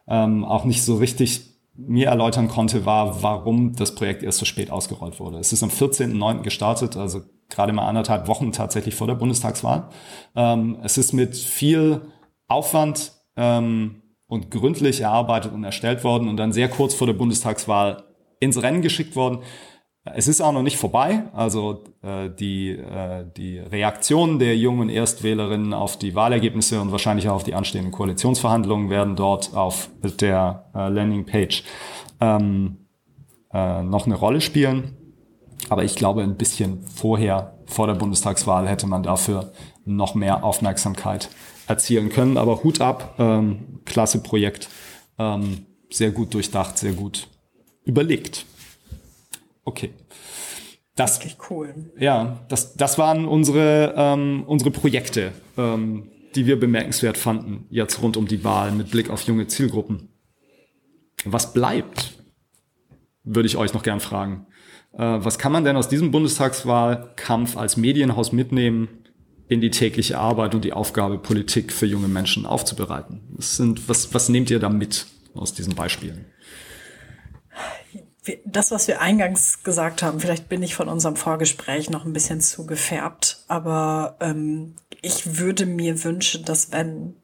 ähm, auch nicht so richtig mir erläutern konnte, war, warum das Projekt erst so spät ausgerollt wurde. Es ist am 14.09. gestartet, also gerade mal anderthalb Wochen tatsächlich vor der Bundestagswahl. Ähm, es ist mit viel Aufwand ähm, und gründlich erarbeitet und erstellt worden und dann sehr kurz vor der Bundestagswahl ins Rennen geschickt worden. Es ist auch noch nicht vorbei. Also äh, die, äh, die Reaktionen der jungen Erstwählerinnen auf die Wahlergebnisse und wahrscheinlich auch auf die anstehenden Koalitionsverhandlungen werden dort auf der äh, Landingpage ähm, äh, noch eine Rolle spielen. Aber ich glaube, ein bisschen vorher, vor der Bundestagswahl, hätte man dafür noch mehr Aufmerksamkeit erzielen können. Aber Hut ab, ähm, klasse Projekt, ähm, sehr gut durchdacht, sehr gut überlegt. Okay. Das, Wirklich cool. Ja, das, das waren unsere, ähm, unsere Projekte, ähm, die wir bemerkenswert fanden, jetzt rund um die Wahl mit Blick auf junge Zielgruppen. Was bleibt, würde ich euch noch gern fragen. Äh, was kann man denn aus diesem Bundestagswahlkampf als Medienhaus mitnehmen, in die tägliche Arbeit und die Aufgabe, Politik für junge Menschen aufzubereiten. Was, sind, was, was nehmt ihr da mit aus diesen Beispielen? Das, was wir eingangs gesagt haben, vielleicht bin ich von unserem Vorgespräch noch ein bisschen zu gefärbt, aber ähm, ich würde mir wünschen, dass wenn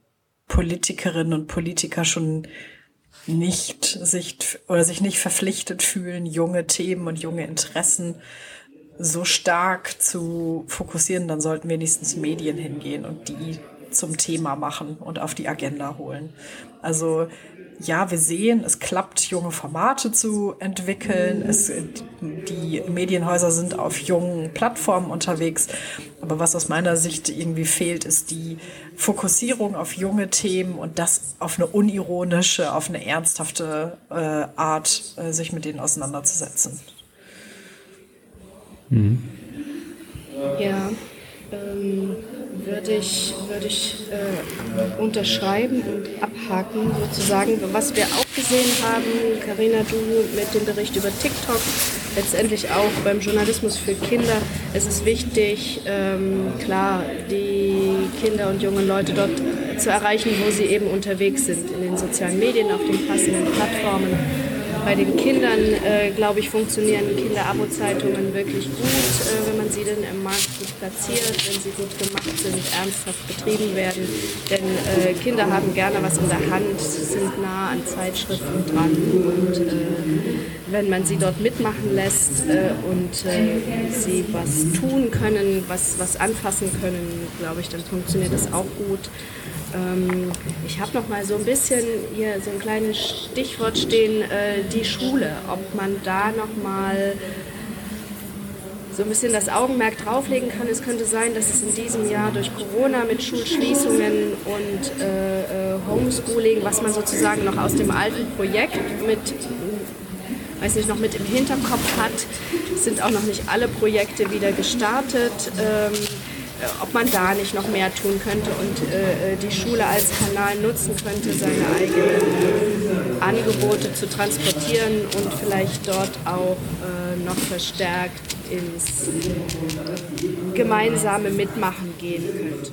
Politikerinnen und Politiker schon nicht sich oder sich nicht verpflichtet fühlen, junge Themen und junge Interessen so stark zu fokussieren, dann sollten wenigstens Medien hingehen und die zum Thema machen und auf die Agenda holen. Also ja, wir sehen, es klappt, junge Formate zu entwickeln. Es, die Medienhäuser sind auf jungen Plattformen unterwegs. Aber was aus meiner Sicht irgendwie fehlt, ist die Fokussierung auf junge Themen und das auf eine unironische, auf eine ernsthafte äh, Art, äh, sich mit denen auseinanderzusetzen. Mhm. Ja, ähm, würde ich, würde ich äh, unterschreiben und abhaken sozusagen. Was wir auch gesehen haben, Karina, du mit dem Bericht über TikTok, letztendlich auch beim Journalismus für Kinder. Es ist wichtig, ähm, klar, die Kinder und jungen Leute dort zu erreichen, wo sie eben unterwegs sind, in den sozialen Medien, auf den passenden Plattformen bei den Kindern, äh, glaube ich, funktionieren Kinderabo-Zeitungen wirklich gut, äh, wenn man sie denn im Markt gut platziert, wenn sie gut gemacht sind, ernsthaft betrieben werden. Denn äh, Kinder haben gerne was in der Hand, sind nah an Zeitschriften dran. Und äh, wenn man sie dort mitmachen lässt äh, und äh, sie was tun können, was, was anfassen können, glaube ich, dann funktioniert das auch gut. Ähm, ich habe noch mal so ein bisschen hier so ein kleines Stichwort stehen, äh, die Schule, ob man da noch mal so ein bisschen das Augenmerk drauflegen kann. Es könnte sein, dass es in diesem Jahr durch Corona mit Schulschließungen und äh, äh Homeschooling, was man sozusagen noch aus dem alten Projekt mit weiß nicht, noch mit im Hinterkopf hat, sind auch noch nicht alle Projekte wieder gestartet. Ähm, äh, ob man da nicht noch mehr tun könnte und äh, äh, die Schule als Kanal nutzen könnte, seine eigenen Angebote zu transportieren und vielleicht dort auch äh, noch verstärkt ins gemeinsame Mitmachen gehen könnte.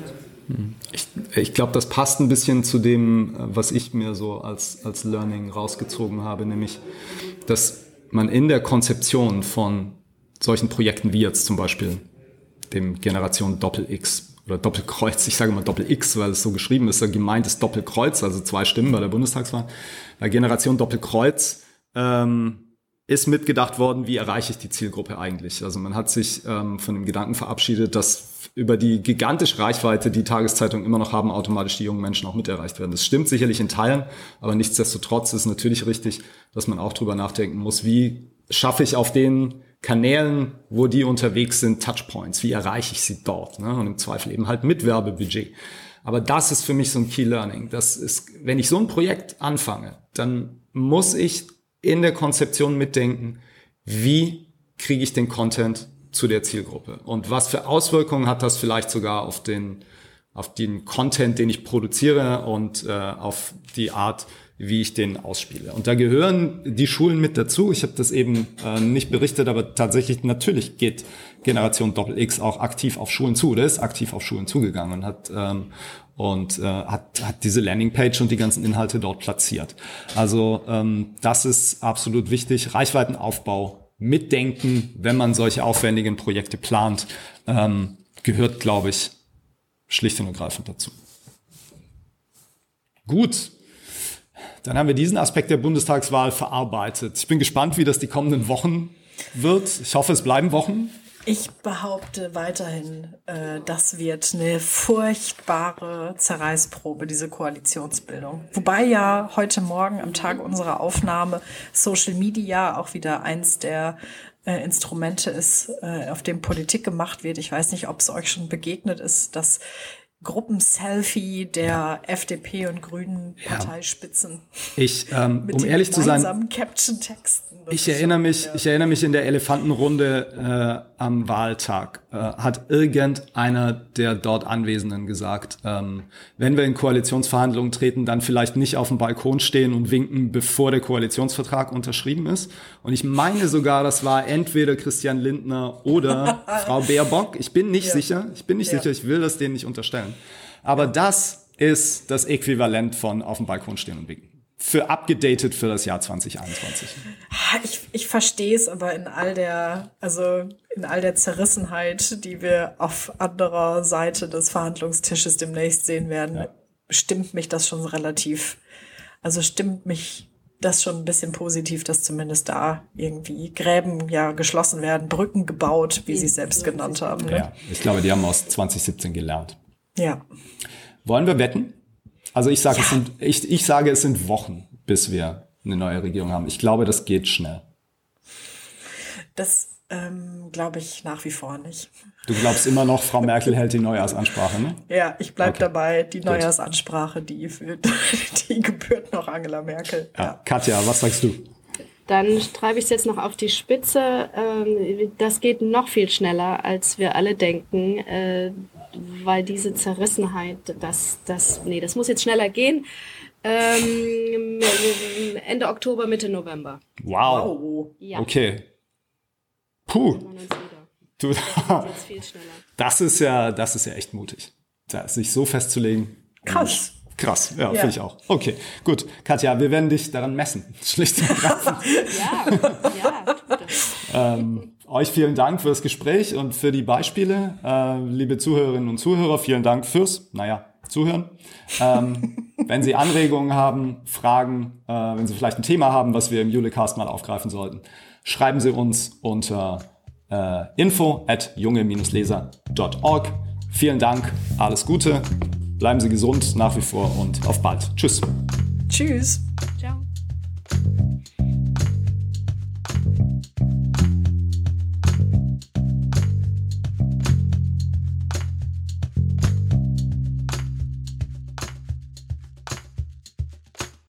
Ich, ich glaube, das passt ein bisschen zu dem, was ich mir so als, als Learning rausgezogen habe, nämlich, dass man in der Konzeption von solchen Projekten wie jetzt zum Beispiel dem Generation Doppel-X oder Doppelkreuz. Ich sage mal Doppel-X, weil es so geschrieben ist. Gemeint ist Doppelkreuz, also zwei Stimmen bei der Bundestagswahl. Bei Generation Doppelkreuz ähm, ist mitgedacht worden, wie erreiche ich die Zielgruppe eigentlich. Also man hat sich ähm, von dem Gedanken verabschiedet, dass über die gigantische Reichweite, die Tageszeitungen immer noch haben, automatisch die jungen Menschen auch mit erreicht werden. Das stimmt sicherlich in Teilen, aber nichtsdestotrotz ist natürlich richtig, dass man auch drüber nachdenken muss, wie schaffe ich auf den Kanälen, wo die unterwegs sind, Touchpoints. Wie erreiche ich sie dort? Ne? Und im Zweifel eben halt mit Werbebudget. Aber das ist für mich so ein Key Learning. Das ist, wenn ich so ein Projekt anfange, dann muss ich in der Konzeption mitdenken, wie kriege ich den Content zu der Zielgruppe? Und was für Auswirkungen hat das vielleicht sogar auf den, auf den Content, den ich produziere und äh, auf die Art, wie ich den ausspiele. Und da gehören die Schulen mit dazu. Ich habe das eben äh, nicht berichtet, aber tatsächlich natürlich geht Generation Doppel X auch aktiv auf Schulen zu. Der ist aktiv auf Schulen zugegangen und hat ähm, und äh, hat, hat diese Landingpage und die ganzen Inhalte dort platziert. Also ähm, das ist absolut wichtig. Reichweitenaufbau, mitdenken, wenn man solche aufwendigen Projekte plant, ähm, gehört, glaube ich, schlicht und ergreifend dazu. Gut, dann haben wir diesen Aspekt der Bundestagswahl verarbeitet. Ich bin gespannt, wie das die kommenden Wochen wird. Ich hoffe, es bleiben Wochen. Ich behaupte weiterhin, äh, das wird eine furchtbare Zerreißprobe, diese Koalitionsbildung. Wobei ja heute Morgen am Tag unserer Aufnahme Social Media auch wieder eins der äh, Instrumente ist, äh, auf dem Politik gemacht wird. Ich weiß nicht, ob es euch schon begegnet ist, dass Gruppenselfie der ja. FDP und Grünen Parteispitzen. Ich, ähm, um ehrlich zu sein, Caption Texten. Ich erinnere mich, ja. ich erinnere mich in der Elefantenrunde äh, am Wahltag äh, hat irgendeiner der dort Anwesenden gesagt, ähm, wenn wir in Koalitionsverhandlungen treten, dann vielleicht nicht auf dem Balkon stehen und winken, bevor der Koalitionsvertrag unterschrieben ist. Und ich meine sogar, das war entweder Christian Lindner oder Frau Baerbock. Ich bin nicht ja. sicher. Ich bin nicht sicher. Ich will das denen nicht unterstellen. Aber das ist das Äquivalent von auf dem Balkon stehen und winken für abgedatet für das Jahr 2021? Ich, ich verstehe es, aber in all der, also in all der Zerrissenheit, die wir auf anderer Seite des Verhandlungstisches demnächst sehen werden, ja. stimmt mich das schon relativ, also stimmt mich das schon ein bisschen positiv, dass zumindest da irgendwie Gräben ja geschlossen werden, Brücken gebaut, wie sie es selbst genannt haben. Ne? Ja, ich glaube, die haben aus 2017 gelernt. Ja. Wollen wir wetten? Also ich sage, ja. es sind, ich, ich sage, es sind Wochen, bis wir eine neue Regierung haben. Ich glaube, das geht schnell. Das ähm, glaube ich nach wie vor nicht. Du glaubst immer noch, Frau Merkel hält die Neujahrsansprache, ne? Ja, ich bleibe okay. dabei. Die Neujahrsansprache, die, die gebührt noch Angela Merkel. Ja. ja. Katja, was sagst du? Dann treibe ich es jetzt noch auf die Spitze. Ähm, das geht noch viel schneller, als wir alle denken. Weil diese Zerrissenheit, das, das, nee, das muss jetzt schneller gehen. Ähm, Ende Oktober, Mitte November. Wow. wow. Ja. Okay. Puh. Du, das ist ja, das ist ja echt mutig, sich so festzulegen. Krass. Krass, ja, ja. finde ich auch. Okay, gut. Katja, wir werden dich daran messen. Schlicht und ergreifend. ja, ja. Ähm, euch vielen Dank für das Gespräch und für die Beispiele. Äh, liebe Zuhörerinnen und Zuhörer, vielen Dank fürs, naja, Zuhören. Ähm, wenn Sie Anregungen haben, Fragen, äh, wenn Sie vielleicht ein Thema haben, was wir im Julecast mal aufgreifen sollten, schreiben Sie uns unter äh, info at junge-leser.org. Vielen Dank, alles Gute, bleiben Sie gesund nach wie vor und auf bald. Tschüss. Tschüss.